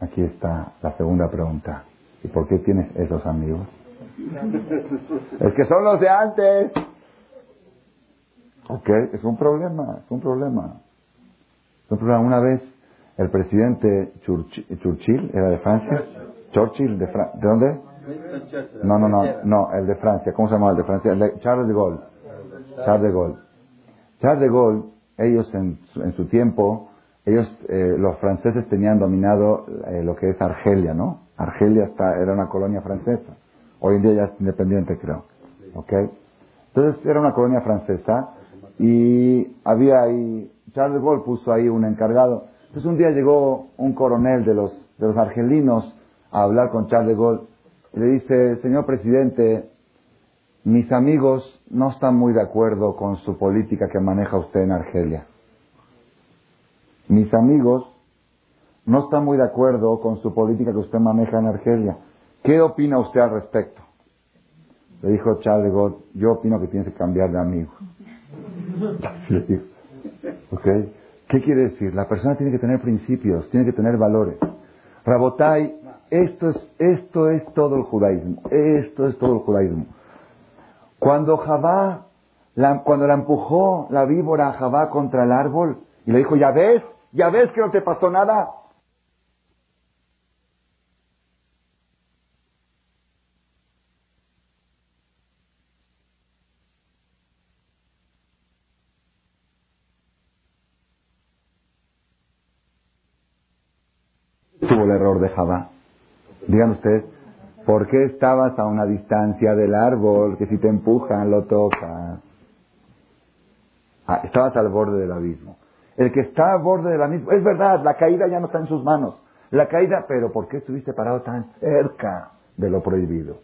Aquí está la segunda pregunta. ¿Y por qué tienes esos amigos? Es que son los de antes. Ok, es un problema, es un problema. Una vez el presidente Churchill, ¿era de Francia? Churchill, ¿de, ¿de dónde? No, no, no, no, el de Francia. ¿Cómo se llama el de Francia? Charles de Gaulle. Charles de Gaulle. Charles de Gaulle, ellos en, en su tiempo, ellos, eh, los franceses tenían dominado eh, lo que es Argelia, ¿no? Argelia está, era una colonia francesa. Hoy en día ya es independiente, creo. ¿Ok? Entonces era una colonia francesa y había ahí Charles de Gaulle puso ahí un encargado. Entonces un día llegó un coronel de los, de los argelinos a hablar con Charles de Gaulle y le dice, señor presidente, mis amigos no están muy de acuerdo con su política que maneja usted en Argelia. Mis amigos no están muy de acuerdo con su política que usted maneja en Argelia. ¿Qué opina usted al respecto? Le dijo Charles God, yo opino que tiene que cambiar de amigo. ¿Ok? ¿Qué quiere decir? La persona tiene que tener principios, tiene que tener valores. Rabotai, esto es, esto es todo el judaísmo. Esto es todo el judaísmo. Cuando Javá, cuando la empujó la víbora a Javá contra el árbol y le dijo, ya ves, ya ves que no te pasó nada, tuvo el error de Javá. Digan ustedes, ¿por qué estabas a una distancia del árbol que si te empujan lo tocas? Ah, estabas al borde del abismo. El que está al borde del abismo, es verdad, la caída ya no está en sus manos. La caída, pero ¿por qué estuviste parado tan cerca de lo prohibido?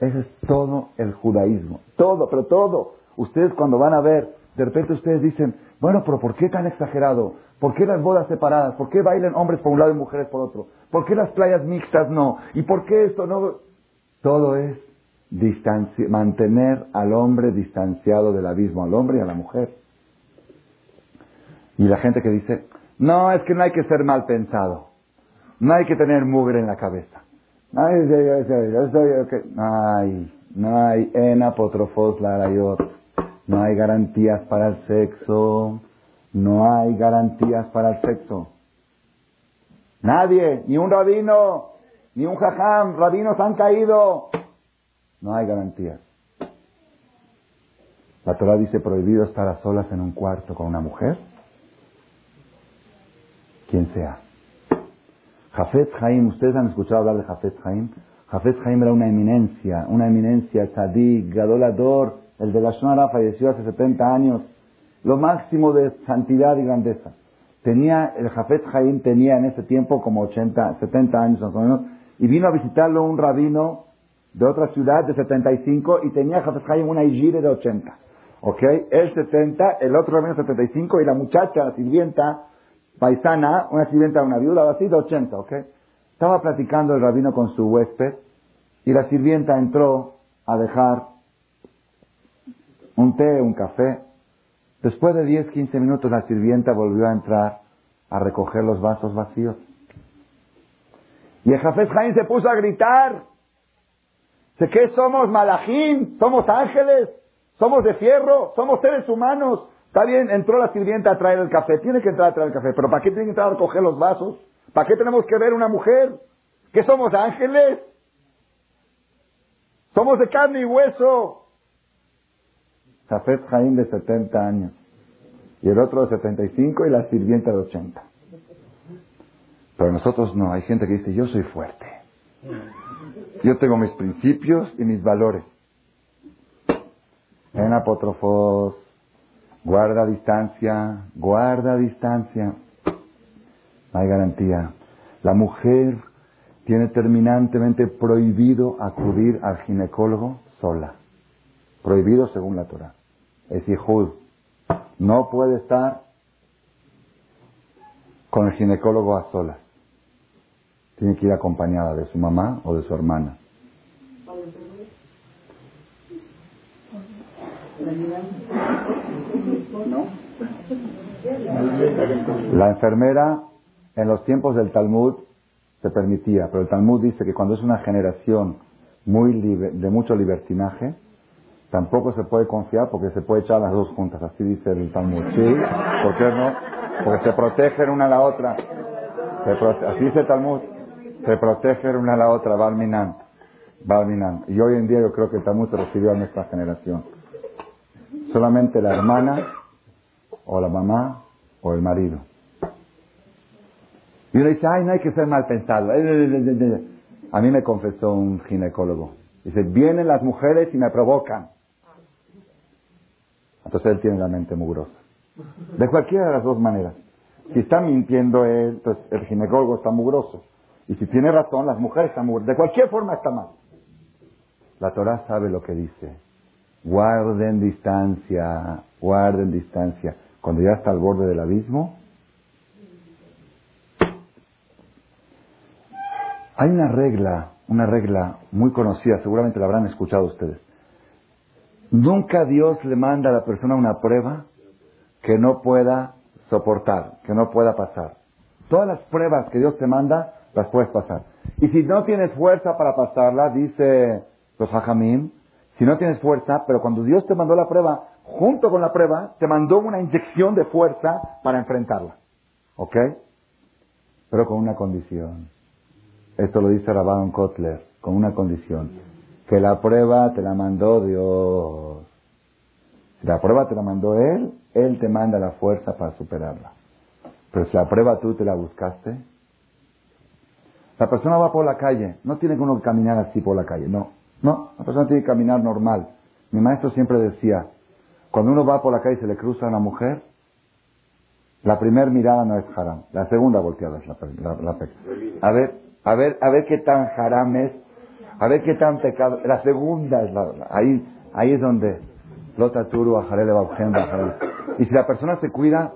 Ese es todo el judaísmo. Todo, pero todo. Ustedes cuando van a ver, de repente ustedes dicen, bueno, pero ¿por qué tan exagerado? ¿Por qué las bodas separadas? ¿Por qué bailan hombres por un lado y mujeres por otro? ¿Por qué las playas mixtas no? ¿Y por qué esto no? Todo es mantener al hombre distanciado del abismo, al hombre y a la mujer. Y la gente que dice, no, es que no hay que ser mal pensado. No hay que tener mugre en la cabeza. Ay, no hay, no hay enapotrofos larayot. No hay garantías para el sexo. No hay garantías para el sexo. Nadie, ni un rabino, ni un jajam, rabinos han caído. No hay garantías. La Torah dice prohibido estar a solas en un cuarto con una mujer. Quien sea. Jafet Haim, ustedes han escuchado hablar de Jafet Haim. Jafet Haim era una eminencia, una eminencia, tzadik, gadolador. El de la Shonara falleció hace 70 años lo máximo de santidad y grandeza. Tenía, el Jafet Jaim tenía en ese tiempo como 80, 70 años más o menos, y vino a visitarlo un rabino de otra ciudad de 75 y tenía Jafet Jaim una Ijire de 80. ¿Ok? Él 70, el otro rabino 75 y la muchacha, la sirvienta paisana, una sirvienta, una viuda, así de 80. ¿Ok? Estaba platicando el rabino con su huésped y la sirvienta entró a dejar un té, un café, Después de 10, 15 minutos la sirvienta volvió a entrar a recoger los vasos vacíos. Y el Jafés Jaín se puso a gritar. ¿De qué somos malajín? ¿Somos ángeles? ¿Somos de fierro? ¿Somos seres humanos? Está bien, entró la sirvienta a traer el café. Tiene que entrar a traer el café. Pero ¿para qué tiene que entrar a recoger los vasos? ¿Para qué tenemos que ver una mujer? ¿Qué somos ángeles? Somos de carne y hueso. Jafet Jaim de 70 años. Y el otro de 75 y la sirvienta de 80. Pero nosotros no. Hay gente que dice, yo soy fuerte. Yo tengo mis principios y mis valores. En apótrofos, guarda distancia, guarda distancia. hay garantía. La mujer tiene terminantemente prohibido acudir al ginecólogo sola. Prohibido según la Torah es Yehud, no puede estar con el ginecólogo a solas. Tiene que ir acompañada de su mamá o de su hermana. La enfermera en los tiempos del Talmud se permitía, pero el Talmud dice que cuando es una generación muy de mucho libertinaje, Tampoco se puede confiar porque se puede echar las dos juntas, así dice el Talmud. Sí, ¿por qué no? Porque se protegen una a la otra. así dice el Talmud. Se protegen una a la otra, Balminan. Balminan. Y hoy en día yo creo que el Talmud se recibió a nuestra generación. Solamente la hermana, o la mamá, o el marido. Y uno dice, ay, no hay que ser mal pensado. A mí me confesó un ginecólogo. Dice, vienen las mujeres y me provocan. Entonces él tiene la mente mugrosa. De cualquiera de las dos maneras. Si está mintiendo él, pues el ginecólogo está mugroso. Y si tiene razón, las mujeres están mal. De cualquier forma está mal. La Torah sabe lo que dice. Guarden distancia, guarden distancia. Cuando ya está al borde del abismo, hay una regla, una regla muy conocida, seguramente la habrán escuchado ustedes. Nunca Dios le manda a la persona una prueba que no pueda soportar, que no pueda pasar. Todas las pruebas que Dios te manda, las puedes pasar. Y si no tienes fuerza para pasarla, dice los hajamim, si no tienes fuerza, pero cuando Dios te mandó la prueba, junto con la prueba, te mandó una inyección de fuerza para enfrentarla. ¿Ok? Pero con una condición. Esto lo dice Rabban Kotler, con una condición. Que la prueba te la mandó Dios. Si la prueba te la mandó Él, Él te manda la fuerza para superarla. Pero si la prueba tú te la buscaste, la persona va por la calle, no tiene que uno caminar así por la calle, no. No, la persona tiene que caminar normal. Mi maestro siempre decía, cuando uno va por la calle y se le cruza a una mujer, la primera mirada no es haram, la segunda volteada es la, la, A ver, a ver, a ver qué tan haram es, a ver qué tan pecado. La segunda es la, ahí, ahí es donde Lota Turu, Y si la persona se cuida,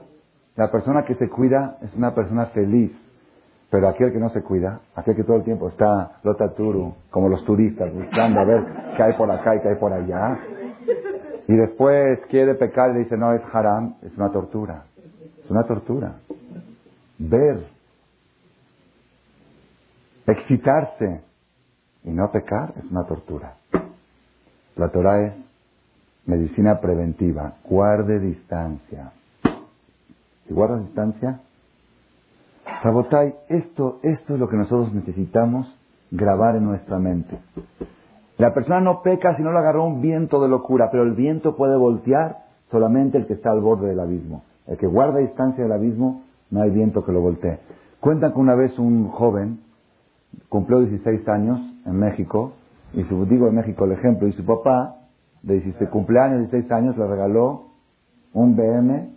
la persona que se cuida es una persona feliz. Pero aquel que no se cuida, aquel que todo el tiempo está lotaturu, como los turistas, buscando a ver qué hay por acá y qué hay por allá, y después quiere pecar y le dice, no, es haram, es una tortura. Es una tortura. Ver, excitarse y no pecar es una tortura. La Torah es medicina preventiva, guarde distancia. Si guardas distancia, Rabotay, esto, esto es lo que nosotros necesitamos grabar en nuestra mente. La persona no peca si no le agarró un viento de locura, pero el viento puede voltear solamente el que está al borde del abismo. El que guarda distancia del abismo, no hay viento que lo voltee. Cuentan que una vez un joven cumplió 16 años en México, y su, digo en México el ejemplo, y su papá, de 16, cumpleaños, 16 años, le regaló un BM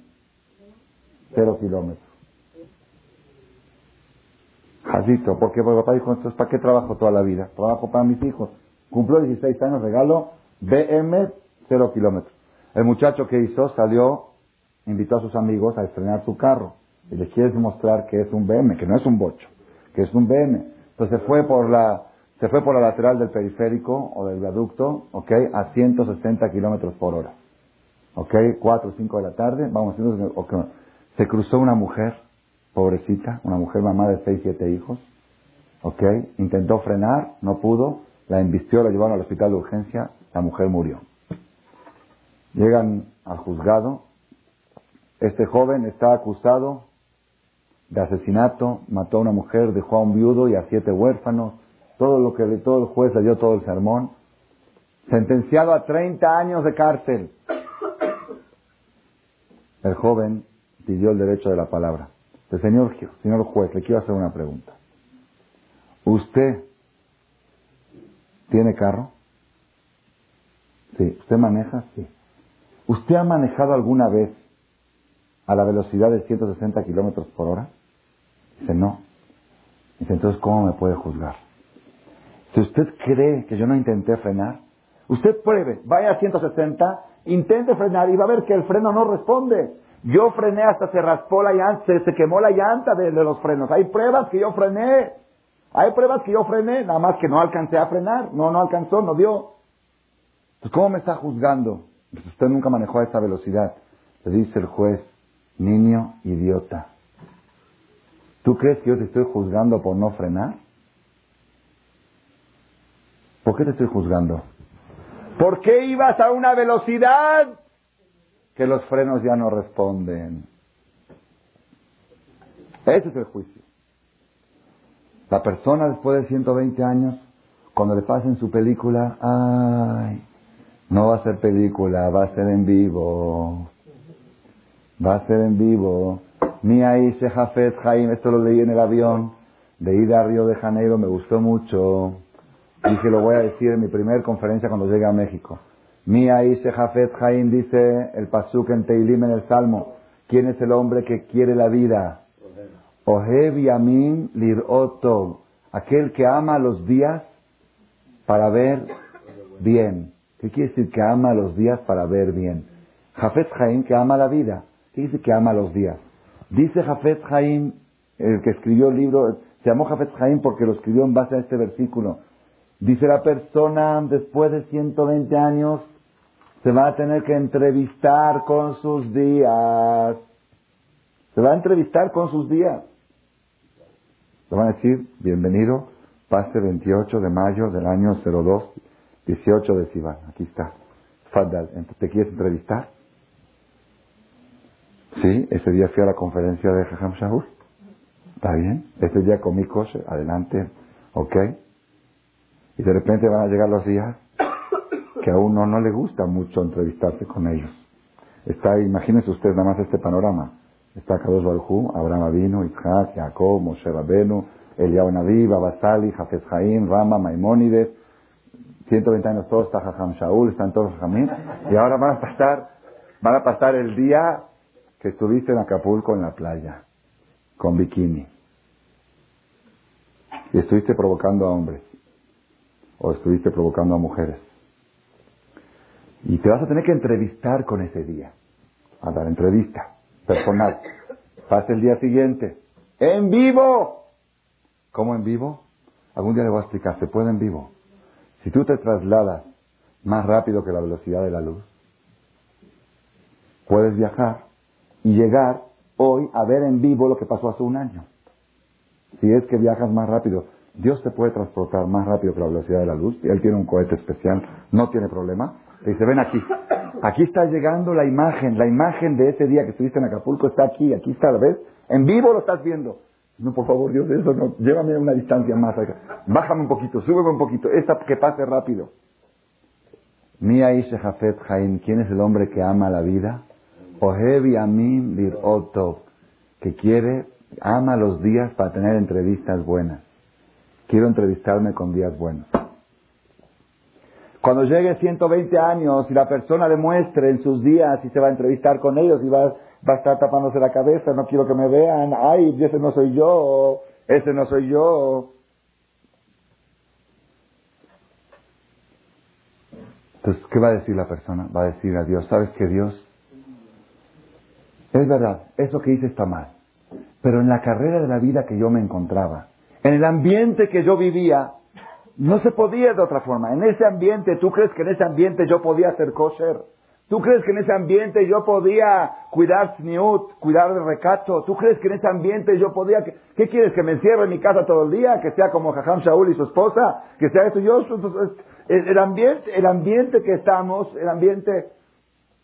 cero kilómetros. Jadito, porque mi papá dijo, entonces, ¿para qué trabajo toda la vida? Trabajo para mis hijos. Cumplió 16 años, regalo BM 0 kilómetros. El muchacho que hizo salió, invitó a sus amigos a estrenar su carro. Y les quiere demostrar que es un BM, que no es un bocho, que es un BM. Entonces fue por la, se fue por la lateral del periférico o del viaducto, ok, a 160 kilómetros por hora. Ok, 4 o 5 de la tarde, vamos, okay. se cruzó una mujer pobrecita, una mujer mamá de seis, siete hijos, ¿ok? Intentó frenar, no pudo, la embistió, la llevaron al hospital de urgencia, la mujer murió. Llegan al juzgado, este joven está acusado de asesinato, mató a una mujer, dejó a un viudo y a siete huérfanos, todo lo que todo el juez le dio todo el sermón, sentenciado a 30 años de cárcel. El joven pidió el derecho de la palabra. El señor, señor juez, le quiero hacer una pregunta. ¿Usted tiene carro? Sí. ¿Usted maneja? Sí. ¿Usted ha manejado alguna vez a la velocidad de 160 kilómetros por hora? Dice, no. Dice, entonces, ¿cómo me puede juzgar? Si usted cree que yo no intenté frenar, usted pruebe, vaya a 160, intente frenar y va a ver que el freno no responde. Yo frené hasta se raspó la llanta, se, quemó la llanta de, los frenos. Hay pruebas que yo frené. Hay pruebas que yo frené, nada más que no alcancé a frenar. No, no alcanzó, no dio. Pues, ¿cómo me está juzgando? Pues usted nunca manejó a esa velocidad. Le dice el juez, niño idiota. ¿Tú crees que yo te estoy juzgando por no frenar? ¿Por qué te estoy juzgando? ¿Por qué ibas a una velocidad que los frenos ya no responden. Ese es el juicio. La persona después de 120 años, cuando le pasen su película, ay, no va a ser película, va a ser en vivo. Va a ser en vivo. Ni ahí Jafet Jaime, esto lo leí en el avión, de ida a Río de Janeiro, me gustó mucho. Dije, lo voy a decir en mi primera conferencia cuando llegue a México. Mia Ishe Jafet Jaim dice el Pasuk en Teilim en el Salmo. ¿Quién es el hombre que quiere la vida? Ohev Yamin Lirotov. Aquel que ama los días para ver bien. ¿Qué quiere decir que ama los días para ver bien? Jafet Jaim que ama la vida. ¿Qué dice que ama los días? Dice Jafet Jaim, el que escribió el libro, se llamó Jafet Jaim porque lo escribió en base a este versículo. Dice la persona, después de 120 años, se va a tener que entrevistar con sus días. Se va a entrevistar con sus días. Le van a decir, bienvenido, pase 28 de mayo del año 02, 18 de Sivan. Aquí está. Fadal, ¿te quieres entrevistar? Sí, ese día fui a la conferencia de Jajam Shahur. ¿Está bien? Ese día comí kosher, adelante, ¿ok? Y de repente van a llegar los días que a uno no le gusta mucho entrevistarse con ellos. Está, imagínense ustedes nada más este panorama. Está Kadosh Baruj Abraham Avinu, Isaac, Jacob, Moshe Rabenu, Eliyahu Naví, Babasali, Jafet Jaim, Rama, Maimónides, 120 años todos, está Jajam Shaul, están todos Jajamín, y ahora van a pasar, van a pasar el día que estuviste en Acapulco en la playa, con bikini, y estuviste provocando a hombres, o estuviste provocando a mujeres. Y te vas a tener que entrevistar con ese día, a dar entrevista personal. Pasa el día siguiente, en vivo. ¿Cómo en vivo? Algún día le voy a explicar, se puede en vivo. Si tú te trasladas más rápido que la velocidad de la luz, puedes viajar y llegar hoy a ver en vivo lo que pasó hace un año. Si es que viajas más rápido, Dios te puede transportar más rápido que la velocidad de la luz. Él tiene un cohete especial, no tiene problema. Te dice, ven aquí. Aquí está llegando la imagen, la imagen de ese día que estuviste en Acapulco está aquí, aquí está, ¿la ves? En vivo lo estás viendo. No, por favor, Dios, eso no, llévame a una distancia más. Bájame un poquito, súbeme un poquito, esta que pase rápido. Mia Jafet Jaim, ¿quién es el hombre que ama la vida? Ohevi Amim Otov, que quiere, ama los días para tener entrevistas buenas. Quiero entrevistarme con días buenos. Cuando llegue 120 años y la persona demuestre en sus días y se va a entrevistar con ellos y va, va a estar tapándose la cabeza, no quiero que me vean, ay, ese no soy yo, ese no soy yo. Entonces, ¿qué va a decir la persona? Va a decir a Dios, ¿sabes que Dios? Es verdad, eso que hice está mal. Pero en la carrera de la vida que yo me encontraba, en el ambiente que yo vivía, no se podía de otra forma. En ese ambiente, ¿tú crees que en ese ambiente yo podía hacer kosher? ¿Tú crees que en ese ambiente yo podía cuidar sniut, cuidar de recato? ¿Tú crees que en ese ambiente yo podía... ¿Qué quieres? ¿Que me encierre en mi casa todo el día? ¿Que sea como Jajam Shaul y su esposa? ¿Que sea esto? Yo, el, ambiente, el ambiente que estamos, el ambiente...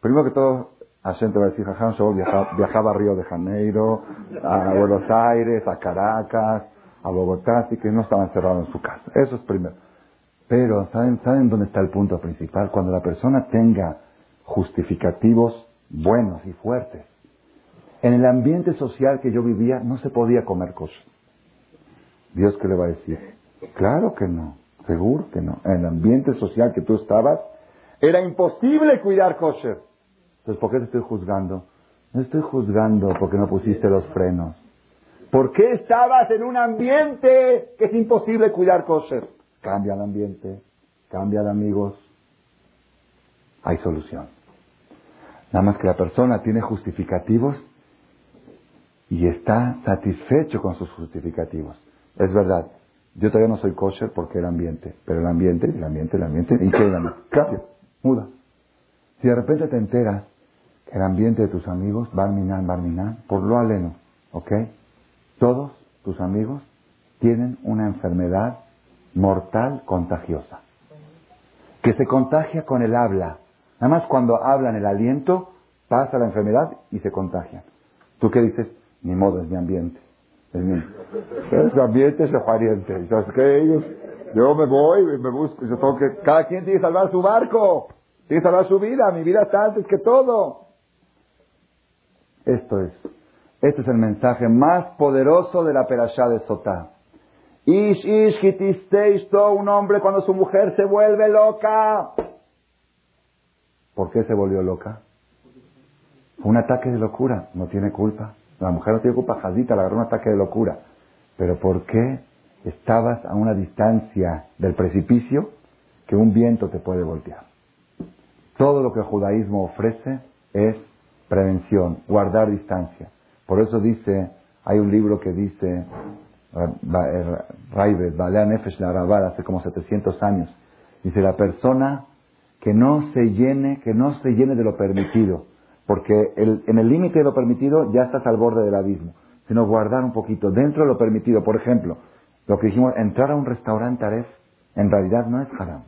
Primero que todo, Hashem va a decir, Jajam Shaul viajaba a Río de Janeiro, a Buenos Aires, a Caracas, a Bogotá, así que no estaba encerrado en su casa. Eso es primero. Pero, ¿saben, ¿saben dónde está el punto principal? Cuando la persona tenga justificativos buenos y fuertes. En el ambiente social que yo vivía no se podía comer cosas. ¿Dios qué le va a decir? Claro que no, seguro que no. En el ambiente social que tú estabas, era imposible cuidar kosher. Entonces, ¿por qué te estoy juzgando? No estoy juzgando porque no pusiste los frenos. ¿Por qué estabas en un ambiente que es imposible cuidar kosher? Cambia el ambiente, cambia de amigos. Hay solución. Nada más que la persona tiene justificativos y está satisfecho con sus justificativos. Es verdad, yo todavía no soy kosher porque el ambiente, pero el ambiente, el ambiente, el ambiente, ¿y qué el ambiente? Cambia, muda. Si de repente te enteras que el ambiente de tus amigos, barminan, barminan, por lo aleno, ¿ok? Todos tus amigos tienen una enfermedad mortal contagiosa, que se contagia con el habla. Nada más cuando hablan el aliento, pasa la enfermedad y se contagian. ¿Tú qué dices? Ni modo, es mi ambiente. Es mi, es mi ambiente, es el pariente. yo me voy, me busco, yo tengo que, cada quien tiene que salvar su barco, tiene que salvar su vida, mi vida está antes que todo. Esto es este es el mensaje más poderoso de la perashá de Sotá. Ish, ish, un hombre cuando su mujer se vuelve loca. ¿Por qué se volvió loca? Fue un ataque de locura, no tiene culpa. La mujer no tiene culpa, Jadita le agarró un ataque de locura. Pero ¿por qué estabas a una distancia del precipicio que un viento te puede voltear. Todo lo que el judaísmo ofrece es prevención, guardar distancia. Por eso dice, hay un libro que dice, Raibet, Balea Nefesh la hace como 700 años, dice la persona que no se llene, que no se llene de lo permitido, porque en el límite de lo permitido ya estás al borde del abismo, sino guardar un poquito dentro de lo permitido. Por ejemplo, lo que dijimos, entrar a un restaurante Aref, en realidad no es haram.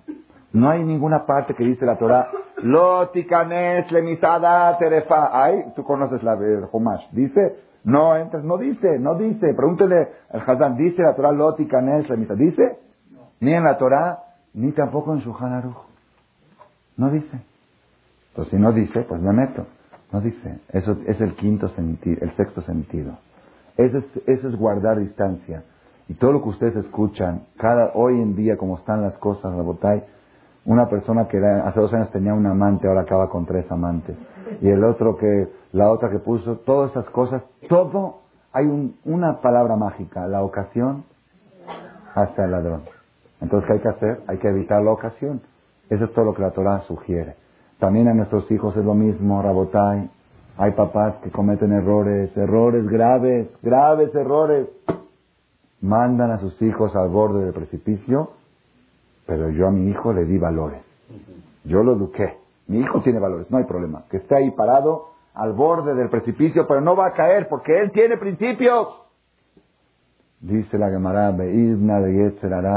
No hay ninguna parte que dice la Torah, Lotikanes lemisada terefa. Ay, tú conoces la de Humash. Dice, no entras, no dice, no dice. Pregúntele al Hazán, ¿dice la Torah Lotikanes lemisada? ¿Dice? Ni en la Torah, ni tampoco en su Aruch. No dice. Entonces, si no dice, pues me meto. No dice. Eso es el quinto sentido, el sexto sentido. Eso es, guardar distancia. Y todo lo que ustedes escuchan, cada, hoy en día, como están las cosas, la botay, una persona que hace dos años tenía un amante, ahora acaba con tres amantes. Y el otro que, la otra que puso, todas esas cosas, todo, hay una palabra mágica, la ocasión hasta el ladrón. Entonces, ¿qué hay que hacer? Hay que evitar la ocasión. Eso es todo lo que la Torah sugiere. También a nuestros hijos es lo mismo, Rabotai. Hay papás que cometen errores, errores graves, graves errores. Mandan a sus hijos al borde del precipicio pero yo a mi hijo le di valores. Yo lo eduqué. Mi hijo tiene valores, no hay problema. Que esté ahí parado al borde del precipicio, pero no va a caer porque él tiene principios. Dice la Gemara, de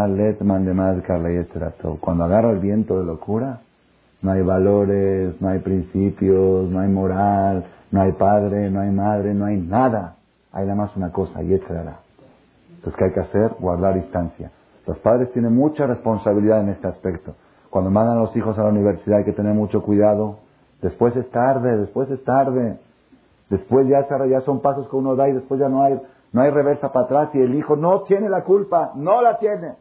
Letman de Cuando agarra el viento de locura, no hay valores, no hay principios, no hay moral, no hay padre, no hay madre, no hay nada. Hay nada más una cosa, Yetzerara. Entonces, ¿qué hay que hacer? Guardar distancia. Los padres tienen mucha responsabilidad en este aspecto. Cuando mandan a los hijos a la universidad hay que tener mucho cuidado. Después es tarde, después es tarde. Después ya, son pasos que uno da y después ya no hay, no hay reversa para atrás y el hijo no tiene la culpa, no la tiene.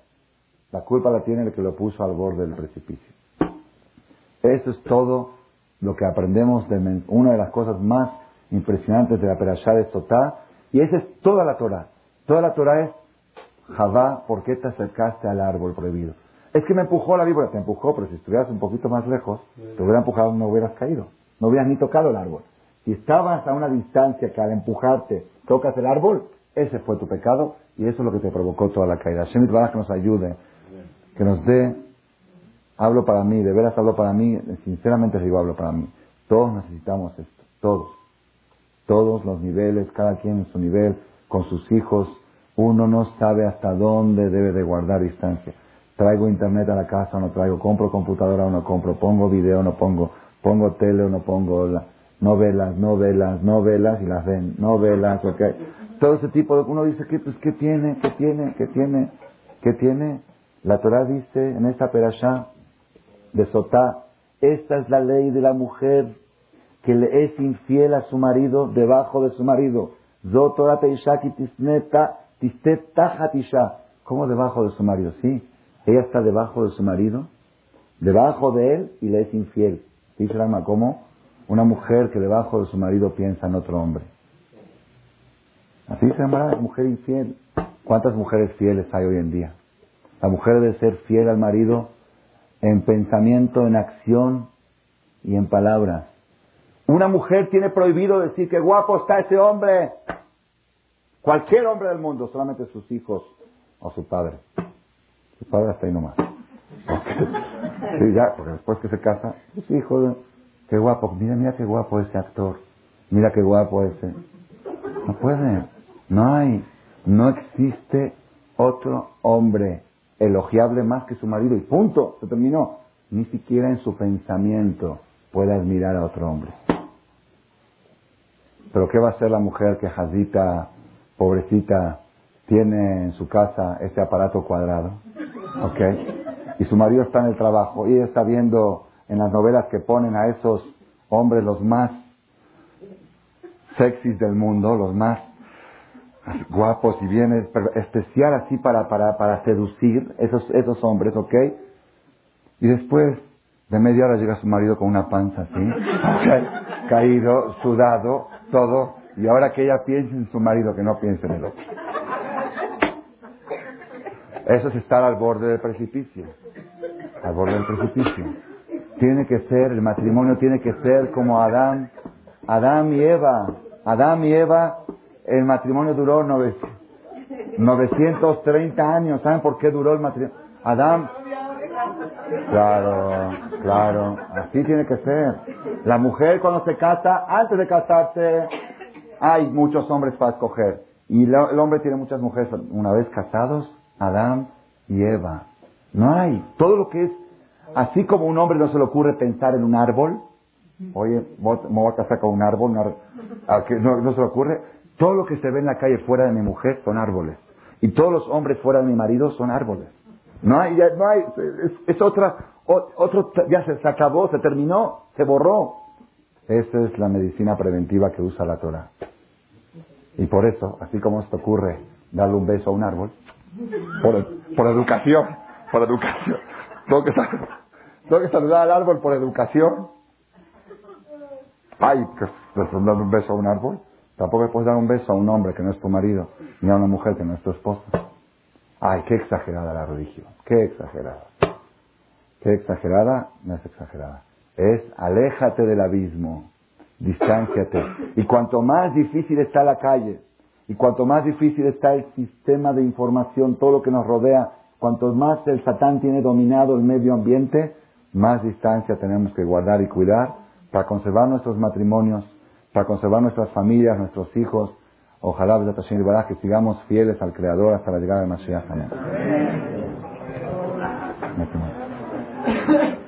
La culpa la tiene el que lo puso al borde del precipicio. Eso es todo lo que aprendemos de una de las cosas más impresionantes de la Perashá de Sotá. Y esa es toda la Torah. Toda la Torah es Javá, ¿por qué te acercaste al árbol prohibido? Es que me empujó la víbora, te empujó, pero si estuvieras un poquito más lejos, te hubiera empujado, no hubieras caído, no hubieras ni tocado el árbol. Si estabas a una distancia que al empujarte tocas el árbol, ese fue tu pecado y eso es lo que te provocó toda la caída. Shemit que nos ayude, que nos dé, hablo para mí, de veras hablo para mí, sinceramente digo hablo para mí. Todos necesitamos esto, todos. Todos los niveles, cada quien en su nivel, con sus hijos, uno no sabe hasta dónde debe de guardar distancia. Traigo internet a la casa o no traigo, compro computadora o no compro, pongo video o no pongo, pongo tele o no pongo, novelas, novelas, novelas y las ven, novelas, ok. Todo ese tipo de, uno dice, ¿qué, pues, ¿qué tiene? ¿Qué tiene? ¿Qué tiene? ¿Qué tiene? La Torah dice en esta perashá de Sotá, esta es la ley de la mujer que le es infiel a su marido debajo de su marido. Zotorate Ishaki Tisneta ¿Cómo debajo de su marido? Sí, ella está debajo de su marido, debajo de él y le es infiel. Dice el alma, ¿cómo? Una mujer que debajo de su marido piensa en otro hombre. Así se llama mujer infiel. ¿Cuántas mujeres fieles hay hoy en día? La mujer debe ser fiel al marido en pensamiento, en acción y en palabras. Una mujer tiene prohibido decir que guapo está ese hombre. Cualquier hombre del mundo, solamente sus hijos o su padre. Su padre hasta ahí nomás. sí, ya, porque después que se casa, sus hijos, qué guapo, mira, mira qué guapo ese actor, mira qué guapo ese. No puede, no hay, no existe otro hombre elogiable más que su marido y punto, se terminó. Ni siquiera en su pensamiento puede admirar a otro hombre. Pero ¿qué va a hacer la mujer que jazita pobrecita, tiene en su casa este aparato cuadrado, ¿ok? Y su marido está en el trabajo y ella está viendo en las novelas que ponen a esos hombres los más sexys del mundo, los más guapos y bien especial así para, para, para seducir esos, esos hombres, ¿ok? Y después de media hora llega su marido con una panza así, caído, sudado, todo, y ahora que ella piense en su marido, que no piense en el otro. Eso es estar al borde del precipicio. Al borde del precipicio. Tiene que ser, el matrimonio tiene que ser como Adán, Adán y Eva. Adán y Eva, el matrimonio duró 930 años. ¿Saben por qué duró el matrimonio? Adán, Claro, claro, así tiene que ser. La mujer cuando se casa, antes de casarse, hay muchos hombres para escoger. Y el hombre tiene muchas mujeres. Una vez casados, Adán y Eva. No hay. Todo lo que es, así como un hombre no se le ocurre pensar en un árbol, oye, me voy a casar con un árbol, no, no se le ocurre. Todo lo que se ve en la calle fuera de mi mujer son árboles. Y todos los hombres fuera de mi marido son árboles. No hay, ya no hay, es, otra, otro, ya se, acabó, se terminó, se borró. Esa es la medicina preventiva que usa la Torah. Y por eso, así como esto ocurre, darle un beso a un árbol, por, educación, por educación. Tengo que, tengo que saludar al árbol por educación. Ay, que darle un beso a un árbol. Tampoco puedes dar un beso a un hombre que no es tu marido, ni a una mujer que no es tu esposa. Ay, qué exagerada la religión, qué exagerada. Qué exagerada, no es exagerada. Es aléjate del abismo, distánciate. Y cuanto más difícil está la calle, y cuanto más difícil está el sistema de información, todo lo que nos rodea, cuanto más el Satán tiene dominado el medio ambiente, más distancia tenemos que guardar y cuidar para conservar nuestros matrimonios, para conservar nuestras familias, nuestros hijos, Ojalá, y que sigamos fieles al Creador hasta la llegada de Mashiach. Amén.